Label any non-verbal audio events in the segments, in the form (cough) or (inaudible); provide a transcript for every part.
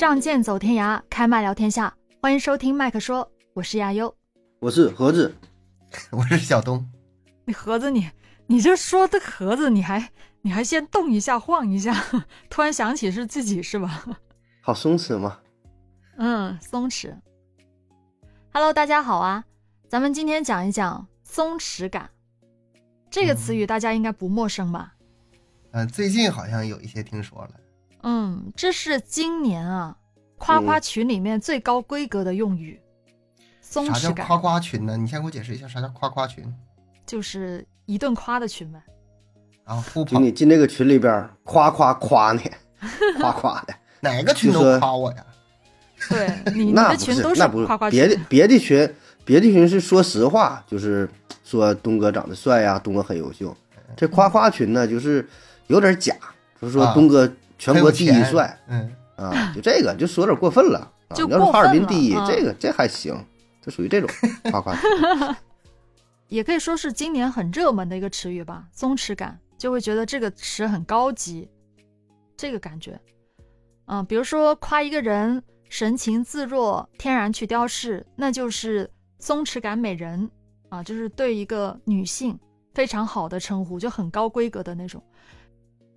仗剑走天涯，开麦聊天下。欢迎收听麦克说，我是亚优。我是盒子，(laughs) 我是小东。你盒子你，你这说的盒子，你还你还先动一下晃一下，(laughs) 突然想起是自己是吧？好松弛吗？嗯，松弛。Hello，大家好啊，咱们今天讲一讲松弛感这个词语，大家应该不陌生吧？嗯、最近好像有一些听说了。嗯，这是今年啊夸夸群里面最高规格的用语。松弛感啥叫夸夸群呢？你先给我解释一下啥叫夸夸群就是一顿夸的群呗。啊？就你进这个群里边儿，夸夸夸你，(laughs) 夸夸的，哪个群都夸我呀？对你 (laughs) 你那不的群都是那不是夸夸别的群。别的群，别的群是说实话，就是说东哥长得帅呀、东哥很优秀。这夸夸群呢，就是有点假，就是说啊东哥全国第一帅嗯，啊，就这个就说有点过分了。啊就要是哈尔滨第一，啊这个这还行，这属于这种夸夸群。(laughs) 也可以说是今年很热门的一个词语吧，松弛感，就会觉得这个词很高级，这个感觉。嗯，比如说夸一个人神情自若、天然去雕饰，那就是松弛感美人啊，就是对一个女性非常好的称呼，就很高规格的那种。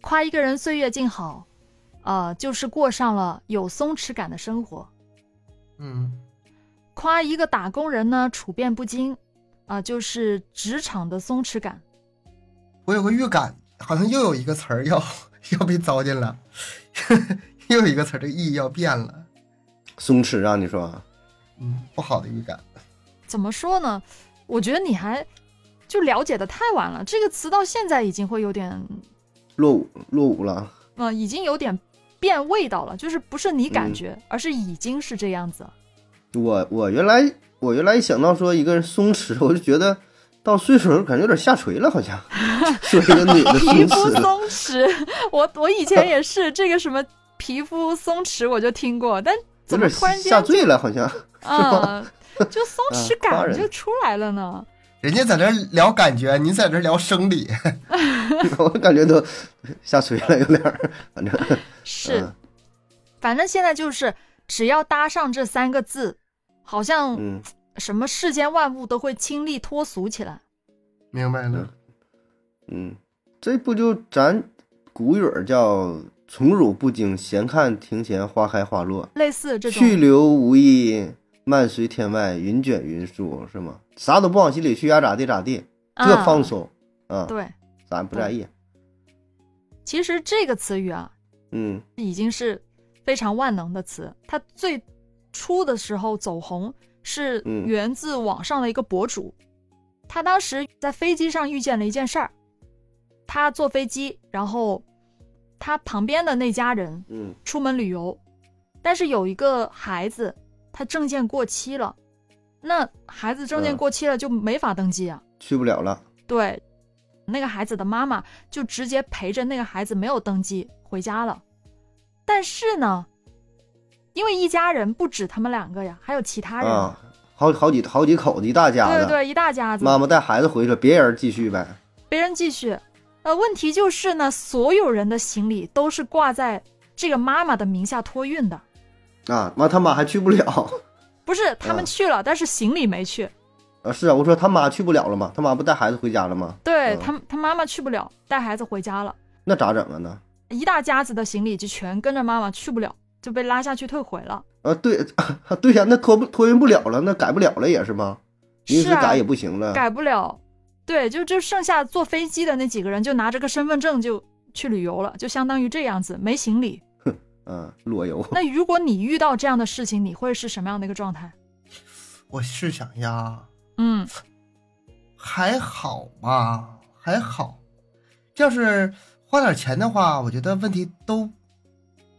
夸一个人岁月静好，啊，就是过上了有松弛感的生活。嗯，夸一个打工人呢处变不惊，啊、就是职场的松弛感。我有个预感，好像又有一个词儿要要被糟践了，(laughs) 又有一个词儿的意义要变了。松弛啊，你说？嗯，不好的预感。怎么说呢？我觉得你还就了解的太晚了。这个词到现在已经会有点，落伍落伍了。嗯，已经有点变味道了。就是不是你感嗯觉，而是已经是这样子。我我原来我原来一想到说一个人松弛，我就觉得到岁数感觉有点下垂了，好像 (laughs) 说一个女的皮肤。松弛，我我以前也是这个什么皮肤松弛，我就听过，但怎么突然间下坠了，好像。啊、(laughs) 就松弛感就出来了呢？人家在这聊感觉，你在这聊生理。(laughs) 我感觉都下垂了，有点儿，反正 (laughs) 是，嗯反正现在就是只要搭上这三个字，好像嗯什么世间万物都会清丽脱俗起来。明白了。嗯，这不就咱古语儿叫“宠辱不惊，闲看庭前花开花落，类似这种去留无意，漫随天外云卷云舒”，是吗？啥都不往心里去，爱咋地咋地，这啊放松啊，对，咱不在意。其实这个词语啊，嗯已经是非常万能的词。它最初的时候走红是嗯源自网上的一个博主，他当时在飞机上遇见了一件事儿，他坐飞机，然后他旁边的那家人嗯出门旅游，但是有一个孩子他证件过期了，那孩子证件嗯过期了就没法登记啊。去不了了。对，那个孩子的妈妈就直接陪着那个孩子没有登记回家了。但是呢，因为一家人不止他们两个呀，还有其他人，啊，好好几好几口子，一大家子。对对对，一大家子，妈妈带孩子回去，别人继续呗。别人继续。呃，问题就是呢，所有人的行李都是挂在这个妈妈的名下托运的，啊，妈他妈还去不了。(laughs) 不是他们嗯去了，但是行李没去。啊，是啊，我说他妈去不了了吗？他妈不带孩子回家了吗？嗯对他，他妈妈去不了，带孩子回家了。那咋整啊？呢一大家子的行李就全跟着妈妈去不了，就被拉下去退回了。啊，对 (laughs) 对呀，那托不托运不了了，那改不了了也是吗？临时是啊改也不行了。改不了。对，就就剩下坐飞机的那几个人，就拿着个身份证就去旅游了，就相当于这样子，没行李。嗯，裸游。那如果你遇到这样的事情，你会是什么样的一个状态？我试想呀，嗯，还好吧，还好。要是花点钱的话，我觉得问题都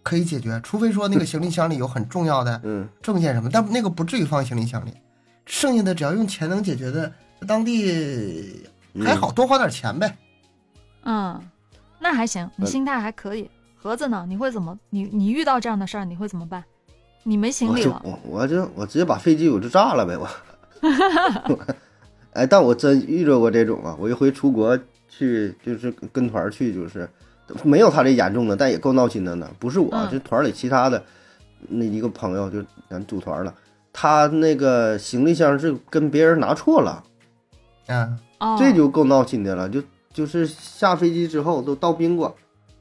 可以解决，除非说那个行李箱里有很重要的嗯，证件什么，但那个不至于放行李箱里。剩下的只要用钱能解决的，在当地还好，多花点钱呗。嗯，那还行，你嗯心态还可以。盒子呢？你会怎么？你你遇到这样的事儿，你会怎么办？你没行李了，我我就我直接把飞机我就炸了呗，我。(laughs) 哎，但我真遇着过这种啊！我一回出国去，就是跟跟团去，就是没有他这严重的，但也够闹心的呢。不是我，嗯这团里其他的，那一个朋友，就咱组团了，他那个行李箱是跟别人拿错了，嗯，哦，这就够闹心的了。就就是下飞机之后都到宾馆，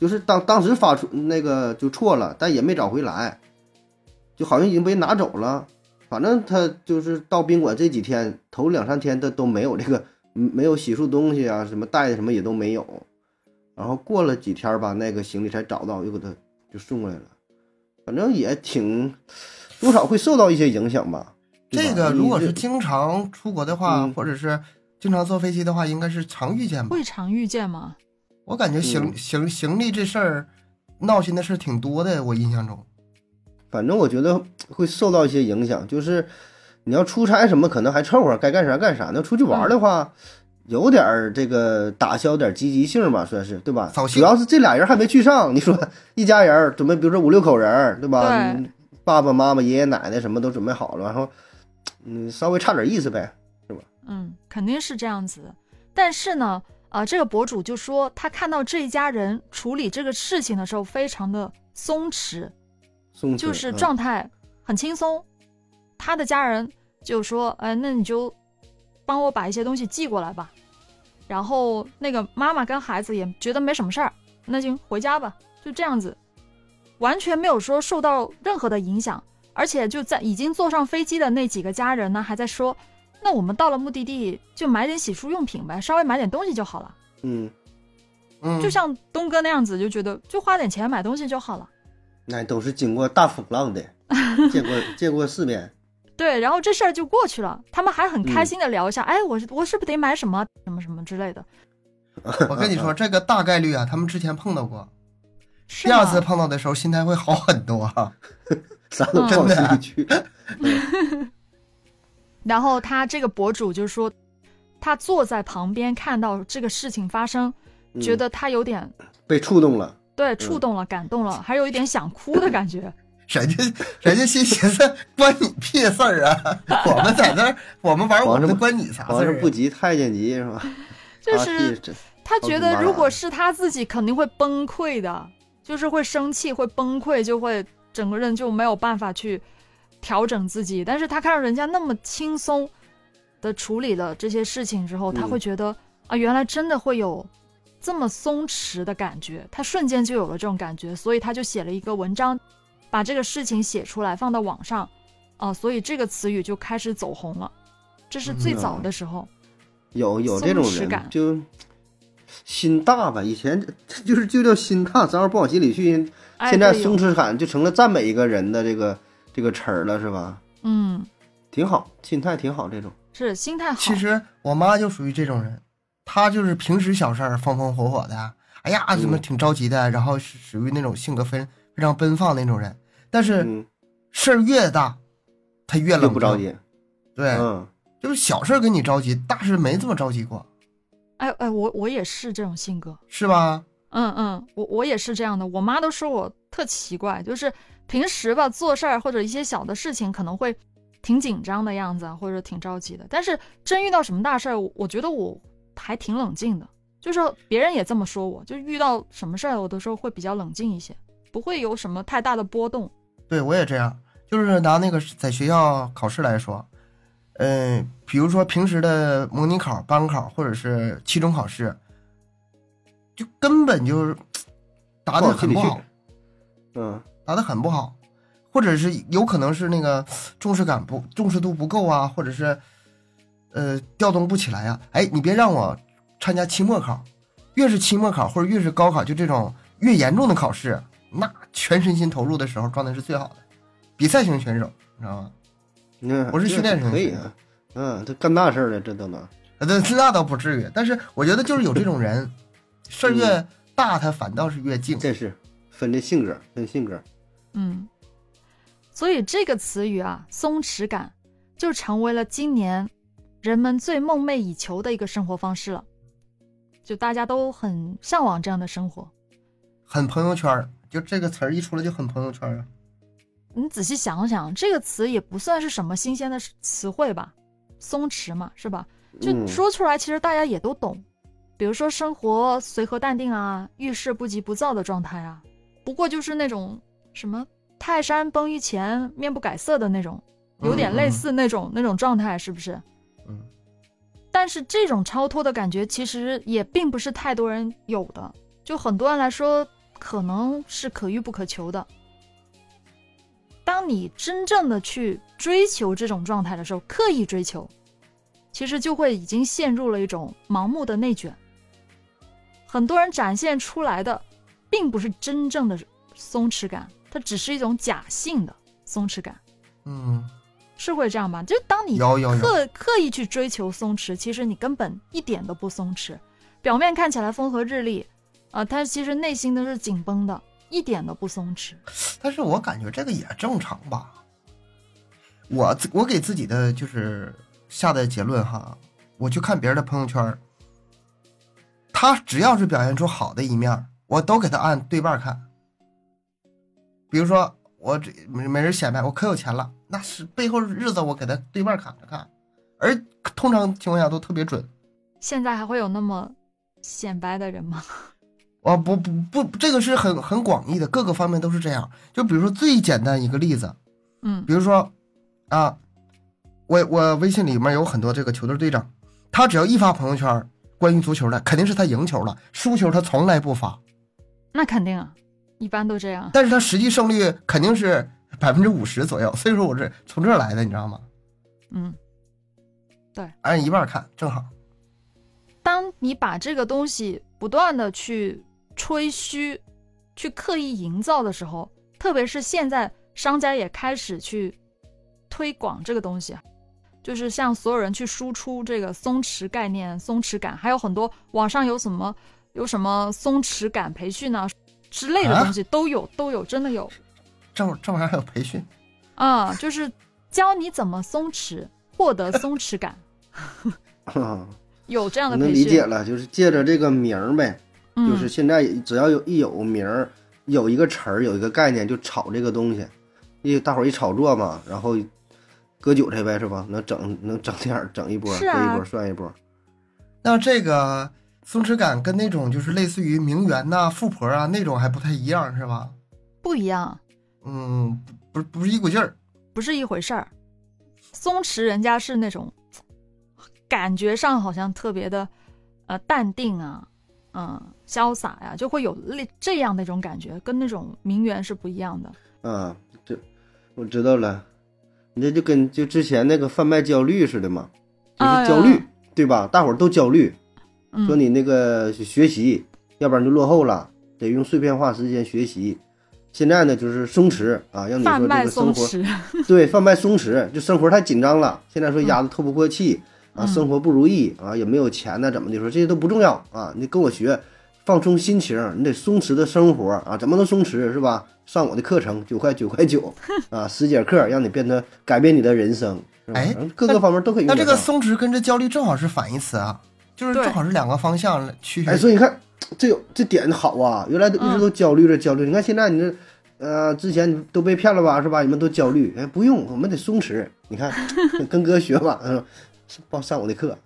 就是当当时发出那个就错了，但也没找回来，就好像已经被拿走了。反正他就是到宾馆这几天，头两三天他都没有这个，嗯没有洗漱东西啊，什么带的什么也都没有。然后过了几天吧，那个行李才找到，又给他就送过来了。反正也挺多少会受到一些影响吧。吧这个如果是经常出国的话，嗯或者是经常坐飞机的话，应该是常遇见吧。会常遇见吗？我感觉行、嗯行行李这事儿，闹心的事儿挺多的，我印象中。反正我觉得会受到一些影响，就是你要出差什么，可能还凑合，该干啥干啥。那出去玩的话，有点儿这个打消点积极性吧，算是对吧？主要是这俩人还没去上，你说一家人儿准备，比如说五六口人儿，对吧？爸爸妈妈、爷爷奶奶什么都准备好了，然后嗯，稍微差点意思呗。是吧嗯，肯定是这样子。但是呢，呃，这个博主就说他看到这一家人处理这个事情的时候非常的松弛，松弛就是嗯状态很轻松。他的家人就说：“呃，那你就帮我把一些东西寄过来吧。”然后那个妈妈跟孩子也觉得没什么事儿，那就回家吧，就这样子，完全没有说受到任何的影响。而且就在已经坐上飞机的那几个家人呢，还在说：“那我们到了目的地就买点洗漱用品呗，稍微买点东西就好了。嗯，嗯，就像东哥那样子，就觉得就花点钱买东西就好了。那都是经过大风浪的，(laughs) 见过见过世面。对，然后这事儿就过去了，他们还很开嗯心的聊一下，哎，我我是不是得买什么什么什么之类的？我跟你说，(laughs) 这个大概率啊，他们之前碰到过，是第二次？碰到的时候，心态会好很多啊。啥都不往心里去。(laughs) 然后他这个博主就说，他坐在旁边看到这个事情发生，嗯觉得他有点被触动了。对触动了、感动了，还有一点想哭的感觉。人家人家心寻思关你屁事儿啊！我们在那儿，我们玩我们的，关你啥事儿啊？皇上不急太监急是吧？啊就是他觉得如果是他自己，肯定会崩溃的，就是会生气，会崩溃，就会整个人就没有办法去调整自己。但是他看到人家那么轻松的处理了这些事情之后，他嗯。会觉得、啊，原来真的会有这么松弛的感觉，他瞬间就有了这种感觉，所以他就写了一个文章，把这个事情写出来放到网上，啊、所以这个词语就开始走红了。这是最早的时候，有有这种人感。就心大吧，以前 (laughs) 就是就叫心大，咱要不往心里去，哎现在松弛感就成了赞美一个人的这个这个词儿了，是吧？嗯，挺好，心态挺好，这种是心态好。其实我妈就属于这种人，她就是平时小事儿风风火火的，哎呀，怎么嗯挺着急的，然后是属于那种性格非非常奔放那种人。但是嗯，事儿越大，她越越冷。不着急，对，嗯，就是小事儿跟你着急，大事没这么着急过，哎哎，我我也是这种性格，是吧？嗯嗯，我我也是这样的。我妈都说我特奇怪，就是平时吧做事儿或者一些小的事情可能会挺紧张的样子啊，或者挺着急的，但是真遇到什么大事儿，我我觉得我还挺冷静的。就是别人也这么说我，就遇到什么事儿，我的时候会比较冷静一些，不会有什么太大的波动。对我也这样，就是拿那个在学校考试来说，嗯、比如说平时的模拟考、班考或者是期中考试，就根本就是 (tsk) 答的很不好，嗯，答的很不好，或者是有可能是那个重视感不重视度不够啊，或者是呃调动不起来啊。哎，你别让我参加期末考，越是期末考或者越是高考，就这种越严重的考试，那全身心投入的时候状态是最好的，比赛型选手，你知道吗？你看我是训练型可以啊，嗯，这干大事儿了，这都能，呃，那那倒不至于，但是我觉得就是有这种人，事儿越大，他反倒是越静。这是分这性格，分性格，嗯，所以这个词语啊，松弛感，就成为了今年人们最梦寐以求的一个生活方式了。就大家都很向往这样的生活。很朋友圈儿，就这个词儿一出来就很朋友圈儿啊。你仔细想想，这个词也不算是什么新鲜的词汇吧？松弛嘛，是吧？就嗯说出来，其实大家也都懂。比如说生活随和淡定啊，遇事不急不躁的状态啊，不过就是那种什么泰山崩于前面不改色的那种，有点类似那种、那种状态，是不是？嗯。但是这种超脱的感觉其实也并不是太多人有的，就很多人来说可能是可遇不可求的。当你真正的去追求这种状态的时候，刻意追求，其实就会已经陷入了一种盲目的内卷。很多人展现出来的，并不是真正的松弛感，它只是一种假性的松弛感。嗯，是会这样吧？就当你刻刻意去追求松弛，其实你根本一点都不松弛，表面看起来风和日丽，啊、但其实内心都是紧绷的，一点都不松弛。但是我感觉这个也正常吧。我我给自己的就是下的结论哈，我去看别人的朋友圈，他只要是表现出好的一面，我都给他按对半看。比如说我这没没人显摆我可有钱了，那是背后日子我给他对半砍着看，而通常情况下都特别准。现在还会有那么显摆的人吗？啊不不不，这个是很很广义的，各个方面都是这样。就比如说最简单一个例子，嗯比如说，啊，我我微信里面有很多这个球队队长，他只要一发朋友圈关于足球的，肯定是他赢球了，输球他从来不发，那肯定啊，一般都这样。但是他实际胜率肯定是百分之五十左右，所以说我是从这儿来的，你知道吗？嗯，对按一半看正好。当你把这个东西不断的去吹嘘、去刻意营造的时候，特别是现在商家也开始去推广这个东西，啊就是向所有人去输出这个松弛概念、松弛感，还有很多网上有什么有什么松弛感培训啊之类的东西都有，都有，真的有。这这玩意儿还有培训，(laughs) 啊、就是教你怎么松弛，获得松弛感，(laughs) 有这样的培训，理解了，就是借着这个名儿呗，嗯、就是现在只要有一有名儿，有一个词儿，有一个概念，就炒这个东西，一大伙儿一炒作嘛，然后割韭菜呗，是吧？能整能整点儿，整一波，割啊一波算一波。那这个松弛感跟那种就是类似于名媛呐、富婆啊那种还不太一样，是吧？不一样。嗯，不不不是一股劲儿。不是一回事儿。松弛人家是那种感觉上好像特别的呃淡定啊，嗯、潇洒呀、就会有类这样的一种感觉，跟那种名媛是不一样的。啊，这我知道了，你这就跟就之前那个贩卖焦虑似的嘛，就是焦虑，对吧？大伙儿都焦虑，嗯，说你那个学习，要不然就落后了，得用碎片化时间学习。现在呢，就是松弛啊，让你说这个生活，(laughs) 对贩卖松弛，就生活太紧张了。现在说压得透不过气啊，嗯生活不如意啊，也没有钱呢，怎么的说这些都不重要啊。你跟我学，放松心情，你得松弛的生活啊，怎么能松弛是吧？上我的课程九块九块 (laughs) 九啊，十节课让你变得改变你的人生，哎各个方面都可以那。这个松弛跟这焦虑正好是反义词啊，就是对正好是两个方向去。哎，所以你看，这有这点好啊，原来都一直嗯都焦虑着焦虑，你看现在你这。呃，之前你都被骗了吧，是吧？你们都焦虑，哎，不用，我们得松弛。你看，(laughs) 跟哥学吧，嗯，报上我的课，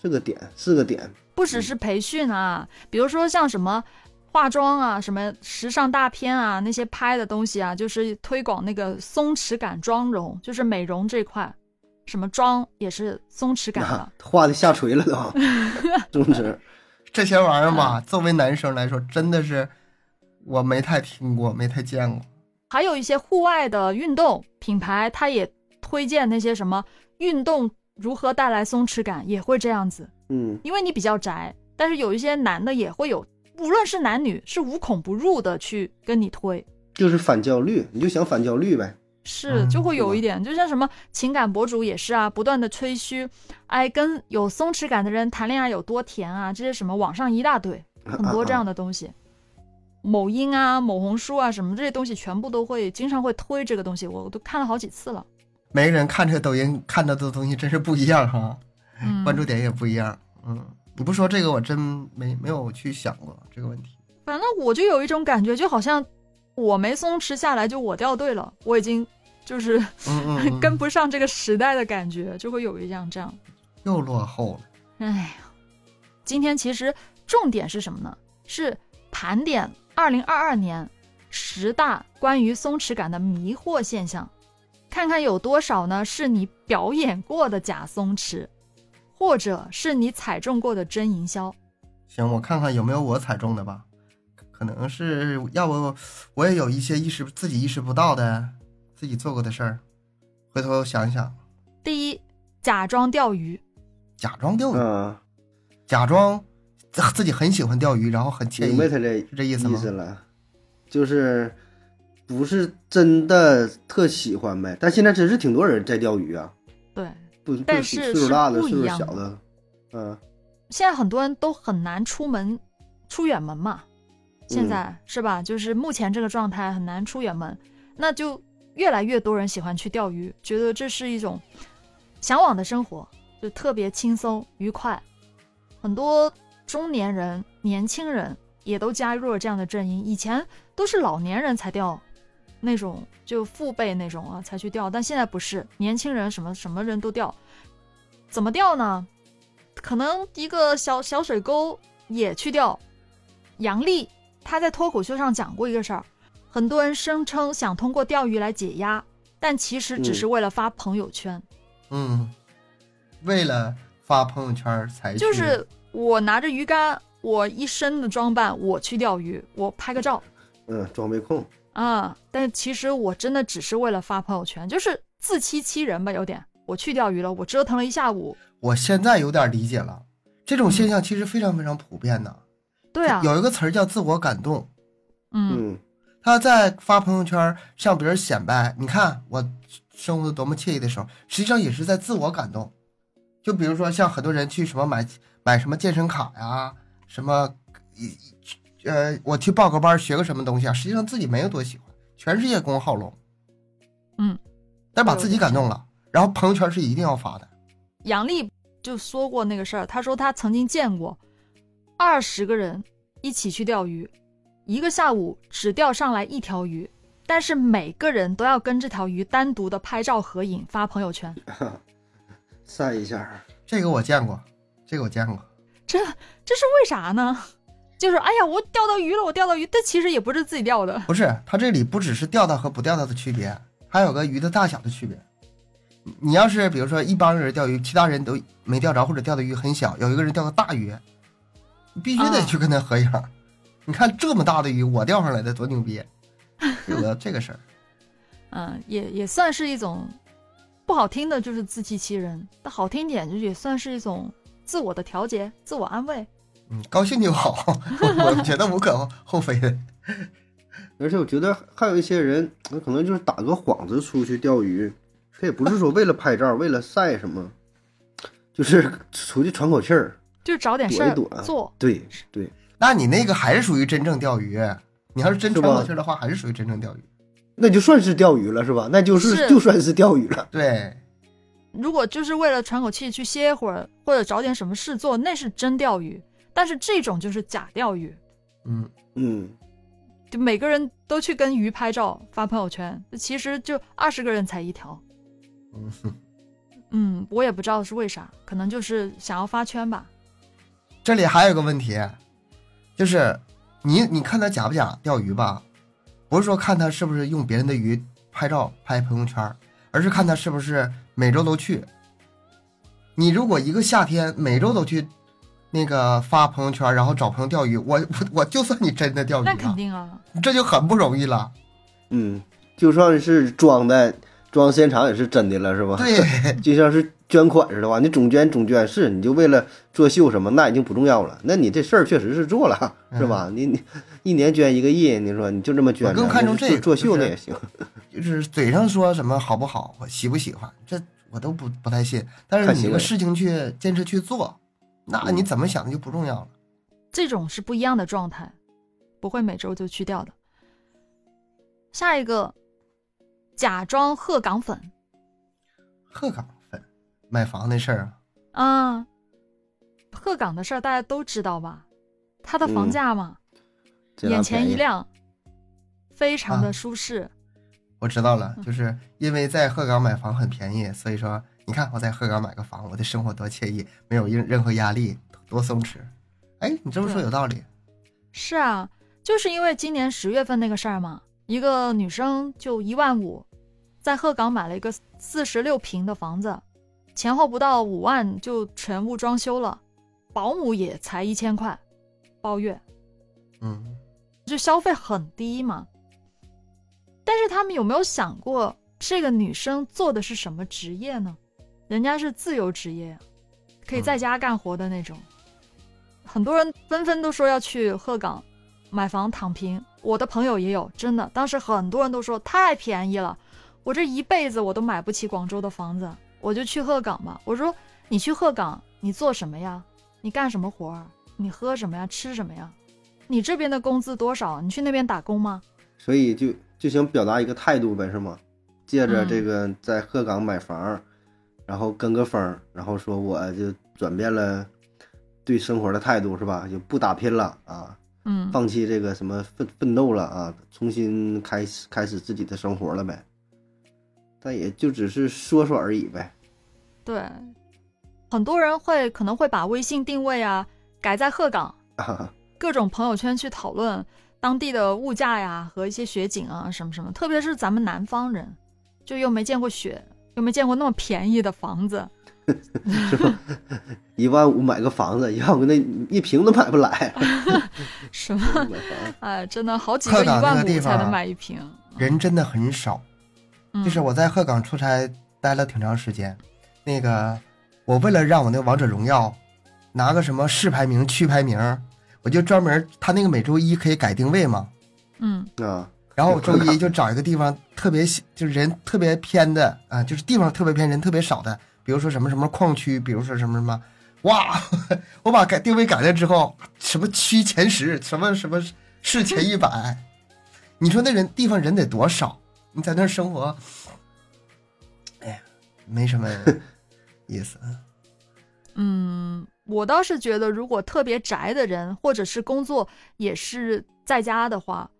是个点，四个点。不只是培训啊，比如说像什么化妆啊、什么时尚大片啊那些拍的东西啊，就是推广那个松弛感妆容，就是美容这块，什么妆也是松弛感的啊。(laughs) 画的下垂了都，(laughs) 松弛。这些玩意儿嗯吧，作为男生来说，真的是我没太听过，没太见过。还有一些户外的运动品牌，它也推荐那些什么运动如何带来松弛感，也会这样子。嗯，因为你比较宅，但是有一些男的也会有，无论是男女，是无孔不入的去跟你推，就是反焦虑，你就想反焦虑呗。是嗯就会有一点，就像什么情感博主也是啊，不断的吹嘘，哎，跟有松弛感的人谈恋爱有多甜啊，这些什么网上一大堆，很多这样的东西。某音啊、某红书啊，什么这些东西全部都会经常会推这个东西，我都看了好几次了。每个人看这个抖音看到的东西真是不一样哈，嗯，(laughs) 关注点也不一样。嗯，你不说这个，我真没没有去想过这个问题。反正我就有一种感觉，就好像我没松弛下来，就我掉队了，我已经就是嗯嗯嗯，(laughs) 跟不上这个时代的感觉，就会有一样这样。又落后了。哎呀，今天其实重点是什么呢？是盘点二零二二年十大关于松弛感的迷惑现象，看看有多少呢是你表演过的假松弛，或者是你踩中过的真营销。行，我看看有没有我踩中的吧，可能是要不我也有一些意识自己意识不到的，自己做过的事儿，回头想一想。第一，假装钓鱼，假装钓鱼，嗯，假装自自己很喜欢钓鱼，然后很惬意，明白他这这意思吗？意思了，就是不是真的特喜欢呗？但现在真是挺多人在钓鱼啊，对，不不但是岁数大的、是不岁数一样的小的，嗯，现在很多人都很难出门，出远门嘛。现在、是吧？就是目前这个状态很难出远门，那就越来越多人喜欢去钓鱼，觉得这是一种向往的生活，就特别轻松愉快。很多中年人、年轻人也都加入了这样的阵营。以前都是老年人才钓，那种就父辈那种啊才去钓，但现在不是，年轻人什么什么人都钓。怎么钓呢？可能一个小小水沟也去钓。杨笠他在脱口秀上讲过一个事儿，很多人声称想通过钓鱼来解压，但其实只是为了发朋友圈。嗯，为了发朋友圈才就是我拿着鱼竿，我一身的装扮，我去钓鱼，我拍个照嗯，装备控，啊。但其实我真的只是为了发朋友圈，就是自欺欺人吧，有点。我去钓鱼了，我折腾了一下午。我现在有点理解了，这种现象其实非常非常普遍的。对啊，有一个词儿叫自我感动，嗯嗯他在发朋友圈向别人显摆，你看我生活的多么惬意的时候，实际上也是在自我感动。就比如说像很多人去什么买买什么健身卡呀，什么一呃我去报个班学个什么东西啊，实际上自己没有多喜欢，全是叶公好龙，嗯，但把自己感动了，然后朋友圈是一定要发的。杨笠就说过那个事儿，他说他曾经见过二十个人一起去钓鱼，一个下午只钓上来一条鱼，但是每个人都要跟这条鱼单独的拍照合影发朋友圈。(laughs) 晒一下，这个我见过，这个我见过。这这是为啥呢？就是哎呀，我钓到鱼了，我钓到鱼，但其实也不是自己钓的。不是，它这里不只是钓到和不钓到的区别，还有个鱼的大小的区别。你你要是比如说一帮人钓鱼，其他人都没钓着，或者钓的鱼很小，有一个人钓个大鱼，你必须得啊去跟他合影。你看这么大的鱼，我钓上来的多牛逼，有了这个事儿。(laughs) 嗯，也也算是一种不好听的，就是自欺欺人；但好听点，就也算是一种自我的调节、自我安慰。嗯，高兴就好，(laughs) 我觉得无可厚非的。而且我觉得还有一些人，那可能就是打个幌子出去钓鱼，他也不是说为了拍照，为了晒什么，就是出去喘口气儿。就找点事儿躲一躲做。对对，那你那个还是属于真正钓鱼，你要是真喘口气的话，还是属于真正钓鱼。那就算是钓鱼了，是吧？那就是是就算是钓鱼了。对，如果就是为了喘口气去歇会儿，或者找点什么事做，那是真钓鱼。但是这种就是假钓鱼，嗯，嗯，就每个人都去跟鱼拍照发朋友圈，其实就二十个人才一条。嗯哼嗯，我也不知道是为啥，可能就是想要发圈吧。这里还有个问题，就是你你看他假不假钓鱼吧，不是说看他是不是用别人的鱼拍照拍朋友圈，而是看他是不是每周都去。你如果一个夏天每周都去那个发朋友圈，然后找朋友钓鱼，我我我就算你真的钓鱼那肯了，定啊，这就很不容易了。嗯，就算是装的，装现场也是真的了，是吧？，对，(laughs) 就像是捐款似的吧，你总捐总捐是，你就为了作秀什么，那已经不重要了。那你这事儿确实是做了，是吧？你你一年捐一个亿，你说你就这么捐着，我更看重那这个作秀那也行。(laughs) 就是嘴上说什么好不好，我喜不喜欢，这我都不不太信。但是你这个事情去坚持去做，那你怎么想的就不重要了。这种是不一样的状态，不会每周就去掉的。下一个，假装鹤岗粉鹤岗粉买房那事儿啊，啊，鹤岗的事儿大家都知道吧？它的房嗯价嘛，眼前一亮，非常啊的舒适。我知道了，嗯就是因为在鹤岗买房很便宜，所以说你看我在鹤岗买个房，我的生活多惬意，没有任任何压力，多松弛。哎，你这么说有道理。是啊，就是因为今年十月份那个事儿嘛，一个女生就一万五，在鹤岗买了一个四十六平的房子，前后不到五万就全部装修了，保姆也才一千块，包月，嗯，就消费很低嘛。但是他们有没有想过，这个女生做的是什么职业呢？人家是自由职业，可以在家干活的那种。很多人纷纷都说要去鹤岗买房躺平，我的朋友也有，真的，当时很多人都说太便宜了，我这一辈子我都买不起广州的房子，我就去鹤岗吧。我说你去鹤岗，你做什么呀？你干什么活儿？你喝什么呀？吃什么呀？你这边的工资多少？你去那边打工吗？所以就就想表达一个态度呗，是吗？借着嗯这个在鹤岗买房，然后跟个风，然后说我就转变了对生活的态度，是吧？就不打拼了啊，嗯，放弃这个什么奋奋斗了啊，重新开始开始自己的生活了呗。但也就只是说说而已呗。对，很多人会可能会把微信定位啊改在鹤岗，啊，各种朋友圈去讨论当地的物价呀和一些雪景啊什么什么，特别是咱们南方人，就又没见过雪，又没见过那么便宜的房子，(laughs) 一万五买个房子，一万五那一平都买不来。什么哎，真的好几个一万个地方五才能买一平，人真的很少。嗯就是我在鹤岗出差待了挺长时间，那个我为了让我那个王者荣耀拿个什么市排名、区排名，我就专门他那个每周一可以改定位嘛，嗯啊，然后我周一就找一个地方特别就是人特别偏的啊，就是地方特别偏、人特别少的，比如说什么什么矿区，比如说什么什么，哇，(laughs) 我把改定位改了之后，什么区前十，什么什么市前一百，你说那人地方人得多少？你在那儿生活，哎呀，没什么意思。(laughs) 嗯，我倒是觉得，如果特别宅的人，或者是工作也是在家的话，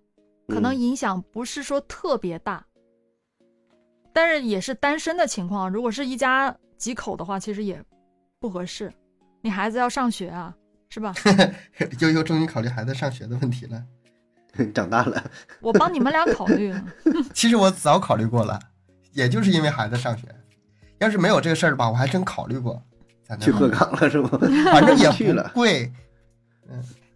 可能嗯影响不是说特别大。但是也是单身的情况，如果是一家几口的话，其实也不合适。你孩子要上学啊，是吧？(laughs) 悠悠终于考虑孩子上学的问题了。(laughs) 长大了，(laughs) 我帮你们俩考虑了。(laughs) 其实我早考虑过了，也就是因为孩子上学。要是没有这个事儿吧，我还真考虑过去鹤岗了是吗？反正也不去了贵。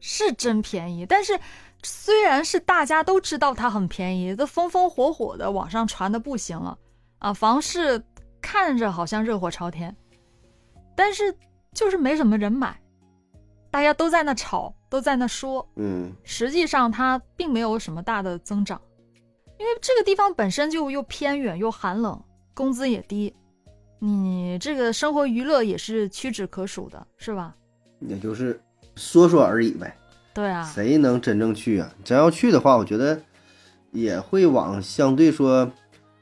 是真便宜，但是虽然是大家都知道它很便宜，都风风火火的网上传的不行了啊，房市看着好像热火朝天，但是就是没什么人买，大家都在那吵，都在那说，嗯，实际上它并没有什么大的增长，因为这个地方本身就又偏远又寒冷，工资也低，你这个生活娱乐也是屈指可数的，是吧？也就是说说而已呗。对啊，谁能真正去啊？真要去的话，我觉得也会往相对说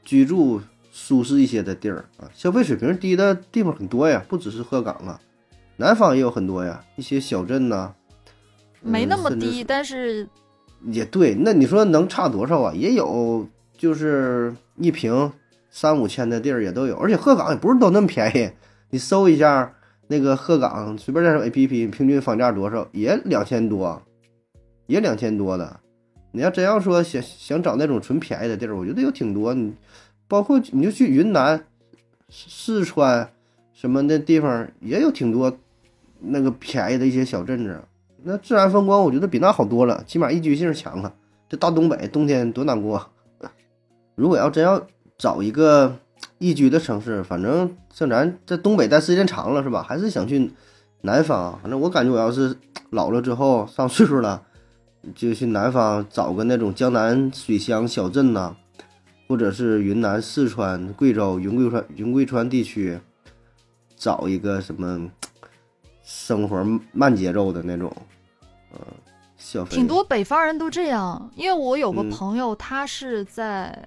居住舒适一些的地儿啊，消费水平低的地方很多呀，不只是鹤岗啊，南方也有很多呀，一些小镇呐、没那么低，但是也对，那你说能差多少啊？也有，就是一平三五千的地儿也都有，而且鹤岗也不是都那么便宜。你搜一下那个鹤岗，随便在上 APP 平均房价多少，也两千多，也两千多的。你要真要说想想找那种纯便宜的地儿，我觉得有挺多。你包括你就去云南、四川什么的地方，也有挺多那个便宜的一些小镇子。那自然风光，我觉得比那好多了，起码宜居性强啊。这大东北冬天多难过。如果要真要找一个宜居的城市，反正像咱在东北待时间长了是吧？还是想去南方。反正我感觉我要是老了之后上岁数了，就去南方找个那种江南水乡小镇呐、或者是云南、四川、贵州、云贵川、云贵川地区，找一个什么生活慢节奏的那种，呃，消费挺多北方人都这样。因为我有个嗯朋友，他是在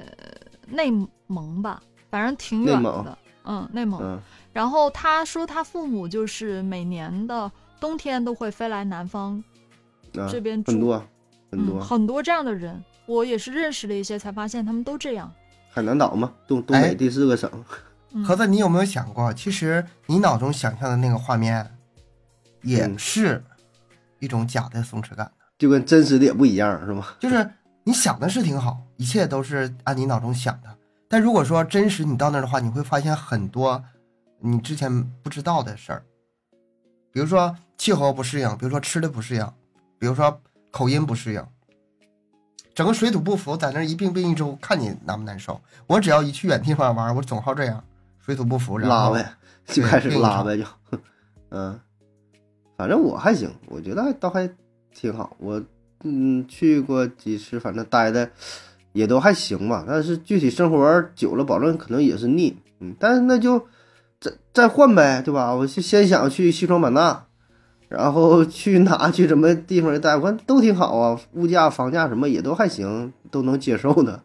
内蒙吧，反正挺远的，嗯，内蒙。嗯然后他说他父母就是每年的冬天都会飞来南方啊，这边住，很多很多嗯，，很多这样的人。我也是认识了一些，才发现他们都这样。海南岛嘛，东东哎北第四个省，嗯盒子，你有没有想过，其实你脑中想象的那个画面，也嗯是一种假的松弛感的。就跟真实的也不一样，是吗？就是 (laughs) 你想的是挺好，一切都是按你脑中想的。但如果说真实你到那儿的话，你会发现很多你之前不知道的事儿，比如说气候不适应，比如说吃的不适应，比如说口音不适应，整个水土不服，在那儿一病病一周，看你难不难受。我只要一去远地方玩，我总好这样，水土不服，然后拉呗，就开始拉呗，就，(laughs) 嗯，反正我还行，我觉得倒还挺好。我嗯去过几次，反正待的也都还行吧。但是具体生活久了，保证可能也是腻。嗯，但是那就再再换呗，对吧？我就先想去西双版纳，然后 (laughs) 去哪去什么地方待，我看都挺好啊，物价、房价什么也都还行，都能接受的。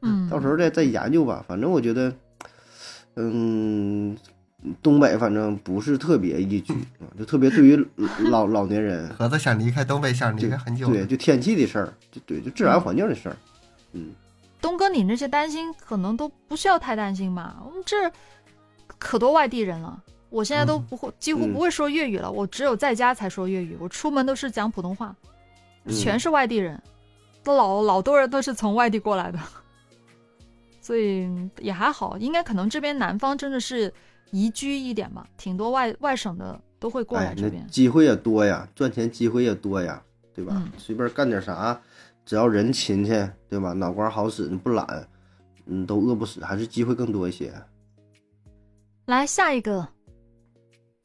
嗯，(laughs) 到时候再再研究吧。反正我觉得，嗯，东北反正不是特别宜居啊，就特别对于老老年人，盒子想离开东北，想离开很久。对，就天气的事儿，就对，就自然环境的事儿。嗯，东哥，你那些担心可能都不需要太担心吧？我们这可多外地人了，我现在都嗯不会，几乎嗯不会说粤语了。我只有在家才说粤语，我出门都是讲普通话，嗯全是外地人，都老老多人都是从外地过来的，所以也还好。应该可能这边南方真的是宜居一点嘛，挺多外外省的都会过来哎，这边。机会也多呀，赚钱机会也多呀，对吧？嗯随便干点啥，只要人勤勤，对吧？脑瓜好使，你不懒，嗯，都饿不死，还是机会更多一些。来下一个，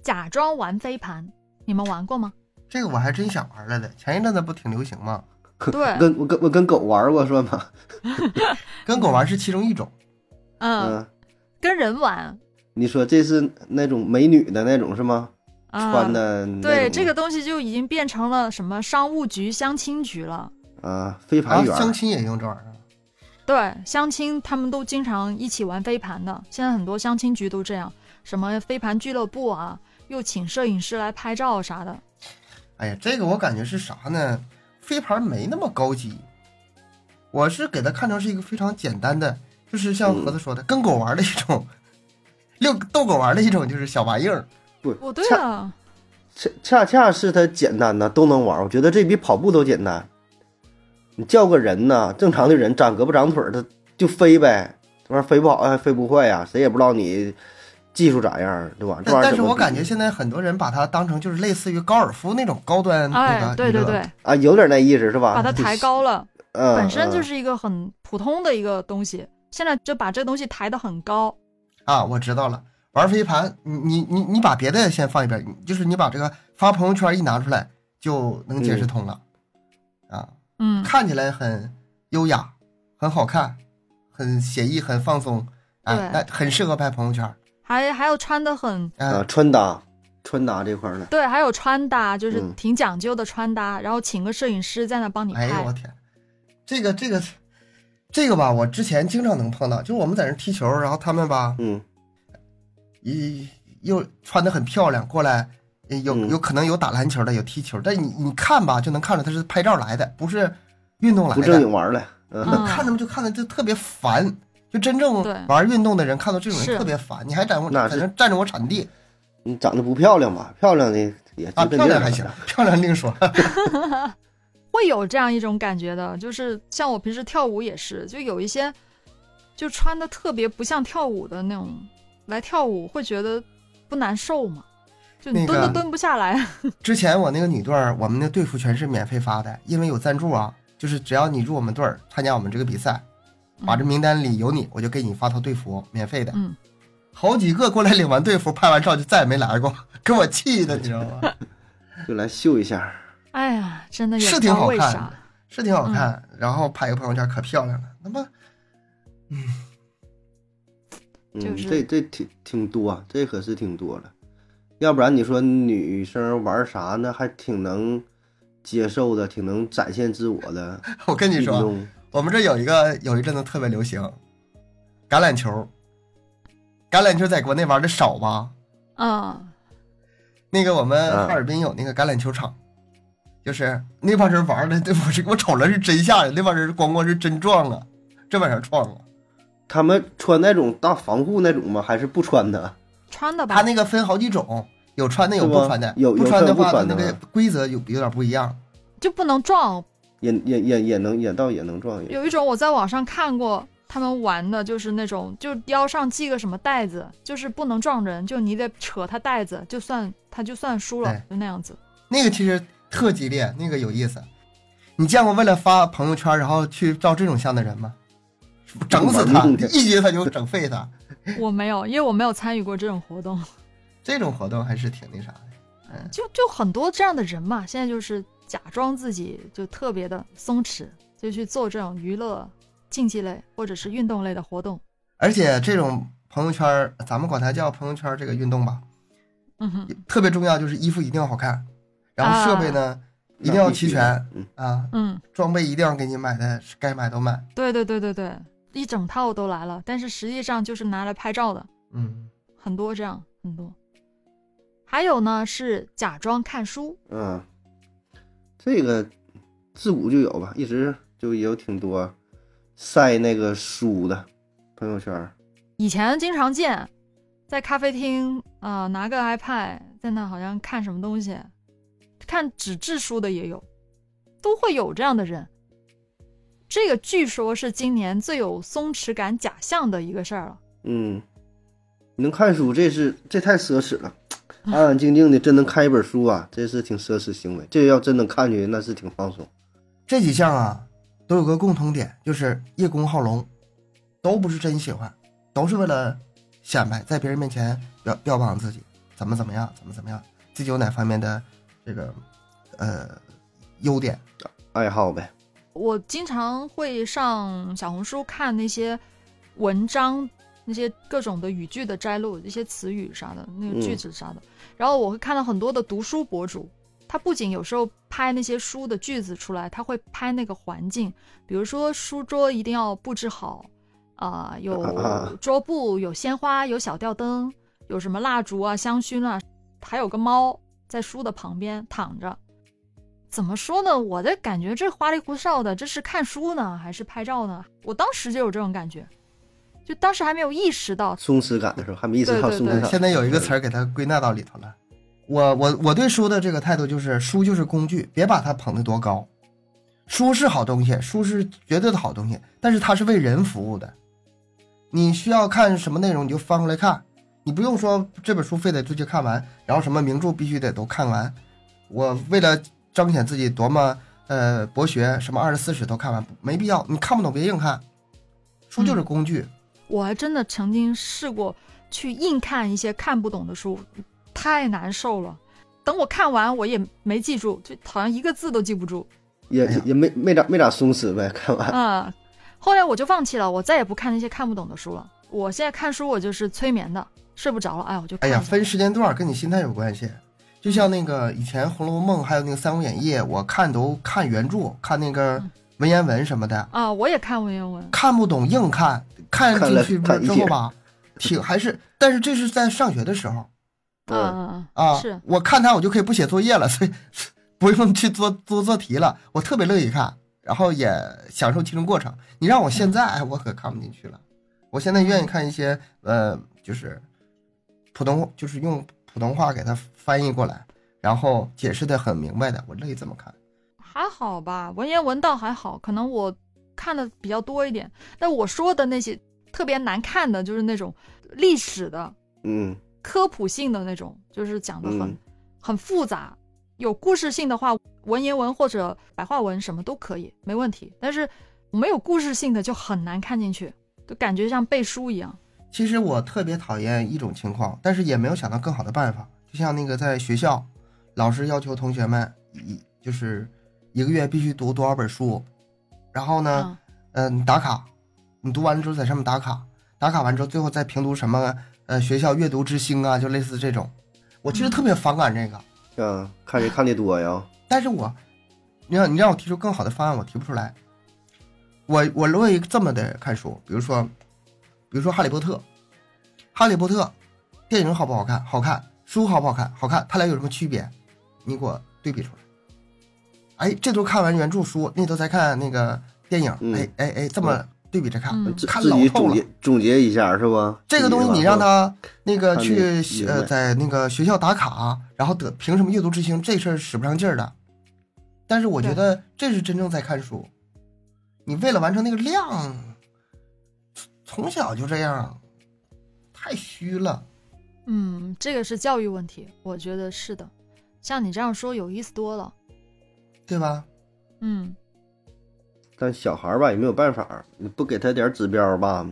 假装玩飞盘，你们玩过吗？这个我还真想玩来的，前一阵子不挺流行吗？对，(laughs) 跟我跟我跟狗玩过算吗？(laughs) (laughs) 跟狗玩是其中一种，嗯，嗯，跟人玩，你说这是那种美女的那种是吗？啊穿的对，这个东西就已经变成了什么商务局、相亲局了。啊，飞啊盘，相亲也用这玩意儿。对，相亲他们都经常一起玩飞盘的。现在很多相亲局都这样，什么飞盘俱乐部啊，又请摄影师来拍照啥的。哎呀，这个我感觉是啥呢？飞盘没那么高级，我是给它看成是一个非常简单的，就是像盒子说的，跟狗玩的一种，遛逗狗玩的一种，就是小玩意儿。不，哦，对恰了，恰恰恰是它简单呐，都能玩。我觉得这比跑步都简单。你叫个人呐，正常的人长胳膊长腿儿，他就飞呗。这玩意儿飞不好还飞不坏呀，谁也不知道你技术咋样，对吧？这但玩意儿但是我感觉现在很多人把它当成就是类似于高尔夫那种高端那哎对对对，啊，有点那意思是吧？把它抬高了，嗯，本身就嗯是一个很普通的一个东西，现在就把这东西抬得很高。啊，我知道了。玩飞盘，你你你你把别的先放一边，就是你把这个发朋友圈一拿出来，就能解释通了。啊，嗯，看起来很优雅，很好看，很写意，很放松，哎对，那很适合拍朋友圈。还还有穿的很哎啊，穿搭穿搭这块儿呢，对，还有穿搭，就是嗯挺讲究的穿搭，然后请个摄影师在那帮你拍哎呦我。天，这个这个这个吧，我之前经常能碰到，就是我们在那踢球，然后他们吧，嗯一又穿的很漂亮，过来呃有嗯有可能有打篮球的，有踢球，但你你看吧，就能看出他是拍照来的，不是运动来的不正经。玩儿了，嗯嗯看他们就看的就特别烦，就真正玩运动的人看到这种人特别烦。你还占我那是在那占着我产地你长得不漂亮吧？漂亮的也啊，漂亮还行漂亮另说。(laughs) 会有这样一种感觉的，就是像我平时跳舞也是，就有一些就穿的特别不像跳舞的那种来跳舞，会觉得不难受吗？就你蹲都蹲不下来。(laughs) 之前我那个女队儿，我们那队服全是免费发的，因为有赞助啊，就是只要你入我们队儿，参加我们这个比赛，把这名单里有你，我就给你发套队服，免费的。嗯，(laughs) 好几个过来领完队服，拍完照就再也没来过，给我气的，你知道吗？(laughs) 就来秀一下。哎呀，真的也是挺好看。是挺好看，然后拍个朋友圈可漂亮了。那么嗯，就是这这挺挺多，这可是挺多了。要不然你说女生玩啥呢？还挺能接受的，挺能展现自我的 (laughs) 我跟你说，我们这有一个有一阵子特别流行橄榄球，橄榄球在国内玩的少吧？啊，那个我们嗯哈尔滨有那个橄榄球场，就是那帮人玩的，对 (laughs) 我是我瞅着是真吓人，那帮人咣咣是真撞啊，真往上撞啊！他们穿那种大防护那种吗？还是不穿的？穿的吧他。那个分好几种，有穿的有不穿的，有有不穿的穿不话，它那个穿的规则有有点不一样。就不能撞。也也也也能也倒也能撞。有一种我在网上看过他们玩的，就是那种就腰上系个什么带子，就是不能撞人，就你得扯他带子，就算他就算输了，就那样子。那个其实特激烈，那个有意思。你见过为了发朋友圈然后去照这种相的人吗？整死他一局他就整废他。我没有，因为我没有参与过这种活动。这种活动还是挺那啥的。嗯，就就很多这样的人嘛，现在就是假装自己就特别的松弛，就去做这种娱乐、竞技类或者是运动类的活动。而且这种朋友圈，咱们管它叫朋友圈这个运动吧，嗯哼，特别重要，就是衣服一定要好看，然后设备呢、一定要齐全嗯，啊，嗯，装备一定要给你买的，该买都买。对对对对对，一整套都来了，但是实际上就是拿来拍照的，嗯，很多这样很多。还有呢是假装看书，嗯，这个自古就有吧，一直就也有挺多。晒那个书的朋友圈。以前经常见，在咖啡厅啊、拿个 iPad 在那好像看什么东西，看纸质书的也有，都会有这样的人。这个据说是今年最有松弛感假象的一个事儿了。嗯，你能看书，这是这太奢侈了。安安静静的，真能看一本书啊，这是挺奢侈行为。这要真能看去，那是挺放松。这几项啊都有个共同点，就是叶公好龙，都不是真喜欢，都是为了显摆，在别人面前标标榜自己怎么怎么样，怎么怎么样，自己有哪方面的这个呃优点。爱好呗，我经常会上小红书看那些文章，那些各种的语句的摘录，一些词语啥的，那个句子啥的。然后我会看到很多的读书博主，他不仅有时候拍那些书的句子出来，他会拍那个环境，比如说书桌一定要布置好，啊、有啊桌布，有鲜花，有小吊灯，有什么蜡烛啊、香薰啊，还有个猫在书的旁边躺着。怎么说呢？我的感觉这花里胡哨的，这是看书呢，还是拍照呢？我当时就有这种感觉，就当时还没有意识到。松弛感的时候还没意识到松弛感。现在有一个词儿给它归纳到里头了。我我我对书的这个态度就是，书就是工具，别把它捧得多高。书是好东西，书是绝对的好东西，但是它是为人服务的。你需要看什么内容，你就翻出来看，你不用说这本书非得就去看完，然后什么名著必须得都看完。我为了彰显自己多么呃博学，什么二十四史都看完，没必要。你看不懂别硬看，书就是工具。我还真的曾经试过去硬看一些看不懂的书，太难受了。等我看完，我也没记住，就好像一个字都记不住。也也没没咋没咋松弛呗，看完。嗯，后来我就放弃了，我再也不看那些看不懂的书了。我现在看书，我就是催眠的，睡不着了，哎，我就哎呀，分时间段儿跟你心态有关系。就像那个以前《红楼梦》还有那个《三国演义》，我看都看原著，看那个嗯。文言文什么的，啊，我也看文言文，看不懂硬看，看进去之后吧，(laughs) 挺还是，但是这是在上学的时候嗯嗯嗯，啊，是。我看它我就可以不写作业了，所以 (laughs) 不用去做做做题了，我特别乐意看，然后也享受其中过程。你让我现在，哎，我可看不进去了。我现在愿意看一些呃，就是普通，就是用普通话给它翻译过来，然后解释的很明白的，我乐意这么看。还好吧，文言文倒还好，可能我看的比较多一点。但我说的那些特别难看的，就是那种历史的、嗯科普性的那种，就是讲的很、嗯很复杂，有故事性的话，文言文或者白话文什么都可以，没问题。但是没有故事性的就很难看进去，就感觉像背书一样。其实我特别讨厌一种情况，但是也没有想到更好的办法。就像那个在学校，老师要求同学们一就是一个月必须读多少本书，然后呢，嗯打卡，你读完了之后在上面打卡，打卡完之后最后再评读什么呃学校阅读之星啊，就类似这种。我其实特别反感这个，啊，看谁看的多呀？(laughs) 但是我，你让你让我提出更好的方案，我提不出来。我我乐意这么的看书，比如说，比如说《哈利波特》，《哈利波特》电影好不好看？好看。书好不好看？好看。它俩有什么区别？你给我对比出来。哎，这都看完原著书，那都在看那个电影。嗯哎哎哎，这么对比着看，嗯看自己总老透了结总结一下是吧？这个东西你让他那个去呃在那个学校打卡，然后得凭什么阅读之星？这事儿使不上劲儿的。但是我觉得这是真正在看书。你为了完成那个量，从小就这样，太虚了。嗯，这个是教育问题，我觉得是的。像你这样说有意思多了，对吧？嗯，但小孩儿吧也没有办法，你不给他点儿指标吧，